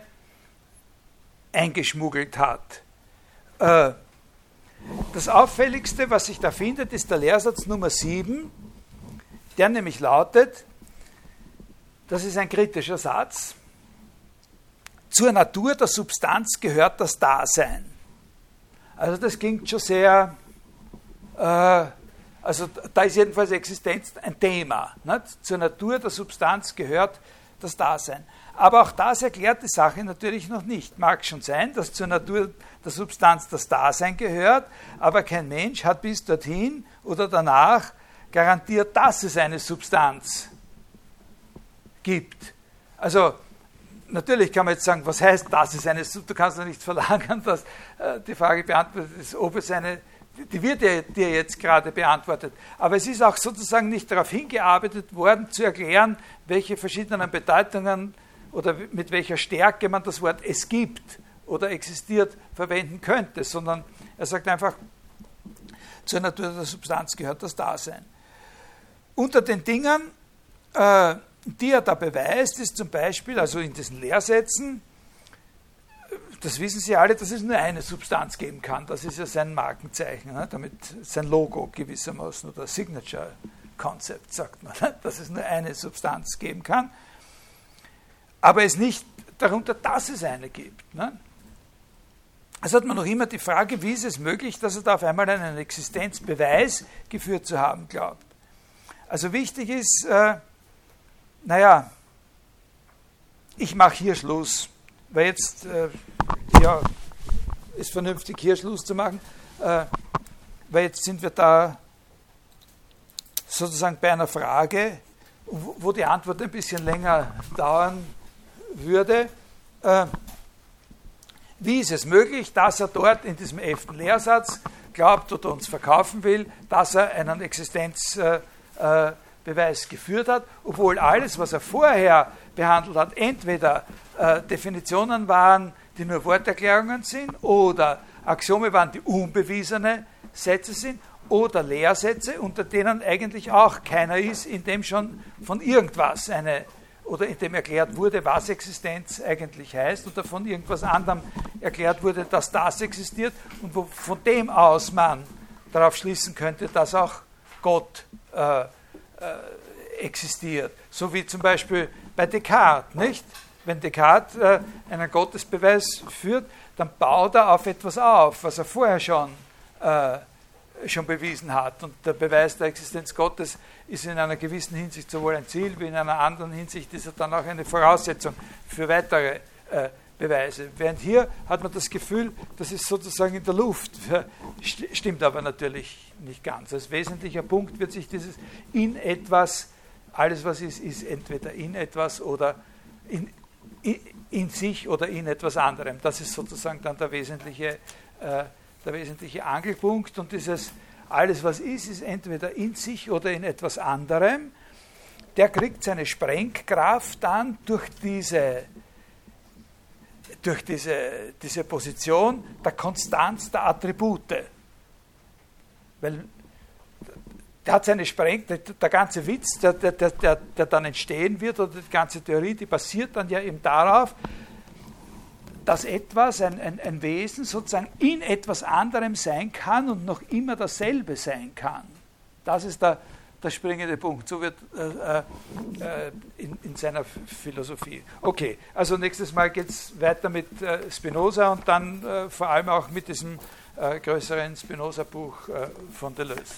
eingeschmuggelt hat. Äh, das Auffälligste, was sich da findet, ist der Lehrsatz Nummer 7, der nämlich lautet, das ist ein kritischer Satz, zur Natur der Substanz gehört das Dasein. Also das klingt schon sehr, äh, also da ist jedenfalls Existenz ein Thema. Nicht? Zur Natur der Substanz gehört das Dasein. Aber auch das erklärt die Sache natürlich noch nicht. Mag schon sein, dass zur Natur der Substanz das Dasein gehört, aber kein Mensch hat bis dorthin oder danach garantiert, dass es eine Substanz gibt. Also natürlich kann man jetzt sagen, was heißt das ist eine Substanz? Du kannst ja nicht verlangen, dass äh, die Frage beantwortet ist, ob es eine die wird dir jetzt gerade beantwortet. Aber es ist auch sozusagen nicht darauf hingearbeitet worden, zu erklären, welche verschiedenen Bedeutungen oder mit welcher Stärke man das Wort es gibt oder existiert verwenden könnte, sondern er sagt einfach, zur Natur der Substanz gehört das Dasein. Unter den Dingen, äh, die er da beweist, ist zum Beispiel, also in diesen Lehrsätzen, das wissen Sie alle, dass es nur eine Substanz geben kann. Das ist ja sein Markenzeichen, ne? damit sein Logo gewissermaßen oder Signature Concept, sagt man, dass es nur eine Substanz geben kann, aber es nicht darunter, dass es eine gibt. Ne? Also hat man noch immer die Frage, wie ist es möglich, dass er da auf einmal einen Existenzbeweis geführt zu haben glaubt. Also wichtig ist, äh, naja, ich mache hier Schluss, weil jetzt äh, ja, ist vernünftig hier Schluss zu machen, äh, weil jetzt sind wir da sozusagen bei einer Frage, wo die Antwort ein bisschen länger dauern würde. Äh, wie ist es möglich, dass er dort in diesem elften Lehrsatz glaubt oder uns verkaufen will, dass er einen Existenzbeweis äh, geführt hat, obwohl alles, was er vorher behandelt hat, entweder äh, Definitionen waren, die nur Worterklärungen sind, oder Axiome waren, die unbewiesene Sätze sind, oder Lehrsätze, unter denen eigentlich auch keiner ist, in dem schon von irgendwas eine oder in dem erklärt wurde, was Existenz eigentlich heißt, oder von irgendwas anderem erklärt wurde, dass das existiert und wo, von dem aus man darauf schließen könnte, dass auch Gott äh, äh, existiert. So wie zum Beispiel bei Descartes, nicht? Wenn Descartes äh, einen Gottesbeweis führt, dann baut er auf etwas auf, was er vorher schon, äh, schon bewiesen hat. Und der Beweis der Existenz Gottes ist in einer gewissen Hinsicht sowohl ein Ziel wie in einer anderen Hinsicht ist er dann auch eine Voraussetzung für weitere äh, Beweise. Während hier hat man das Gefühl, das ist sozusagen in der Luft. Stimmt aber natürlich nicht ganz. Als wesentlicher Punkt wird sich dieses in etwas alles, was ist, ist entweder in etwas oder in, in, sich oder in etwas anderem. Das ist sozusagen dann der wesentliche, äh, der wesentliche Angelpunkt. Und dieses alles, was ist, ist entweder in sich oder in etwas anderem. Der kriegt seine Sprengkraft dann durch diese, durch diese, diese Position der Konstanz der Attribute. Weil der hat seine Spreng, der, der ganze Witz, der, der, der, der dann entstehen wird, oder die ganze Theorie, die basiert dann ja eben darauf, dass etwas, ein, ein, ein Wesen sozusagen in etwas anderem sein kann und noch immer dasselbe sein kann. Das ist der, der springende Punkt. So wird äh, äh, in, in, seiner Philosophie. Okay, also nächstes Mal geht es weiter mit äh, Spinoza und dann äh, vor allem auch mit diesem äh, größeren Spinoza-Buch äh, von Deleuze.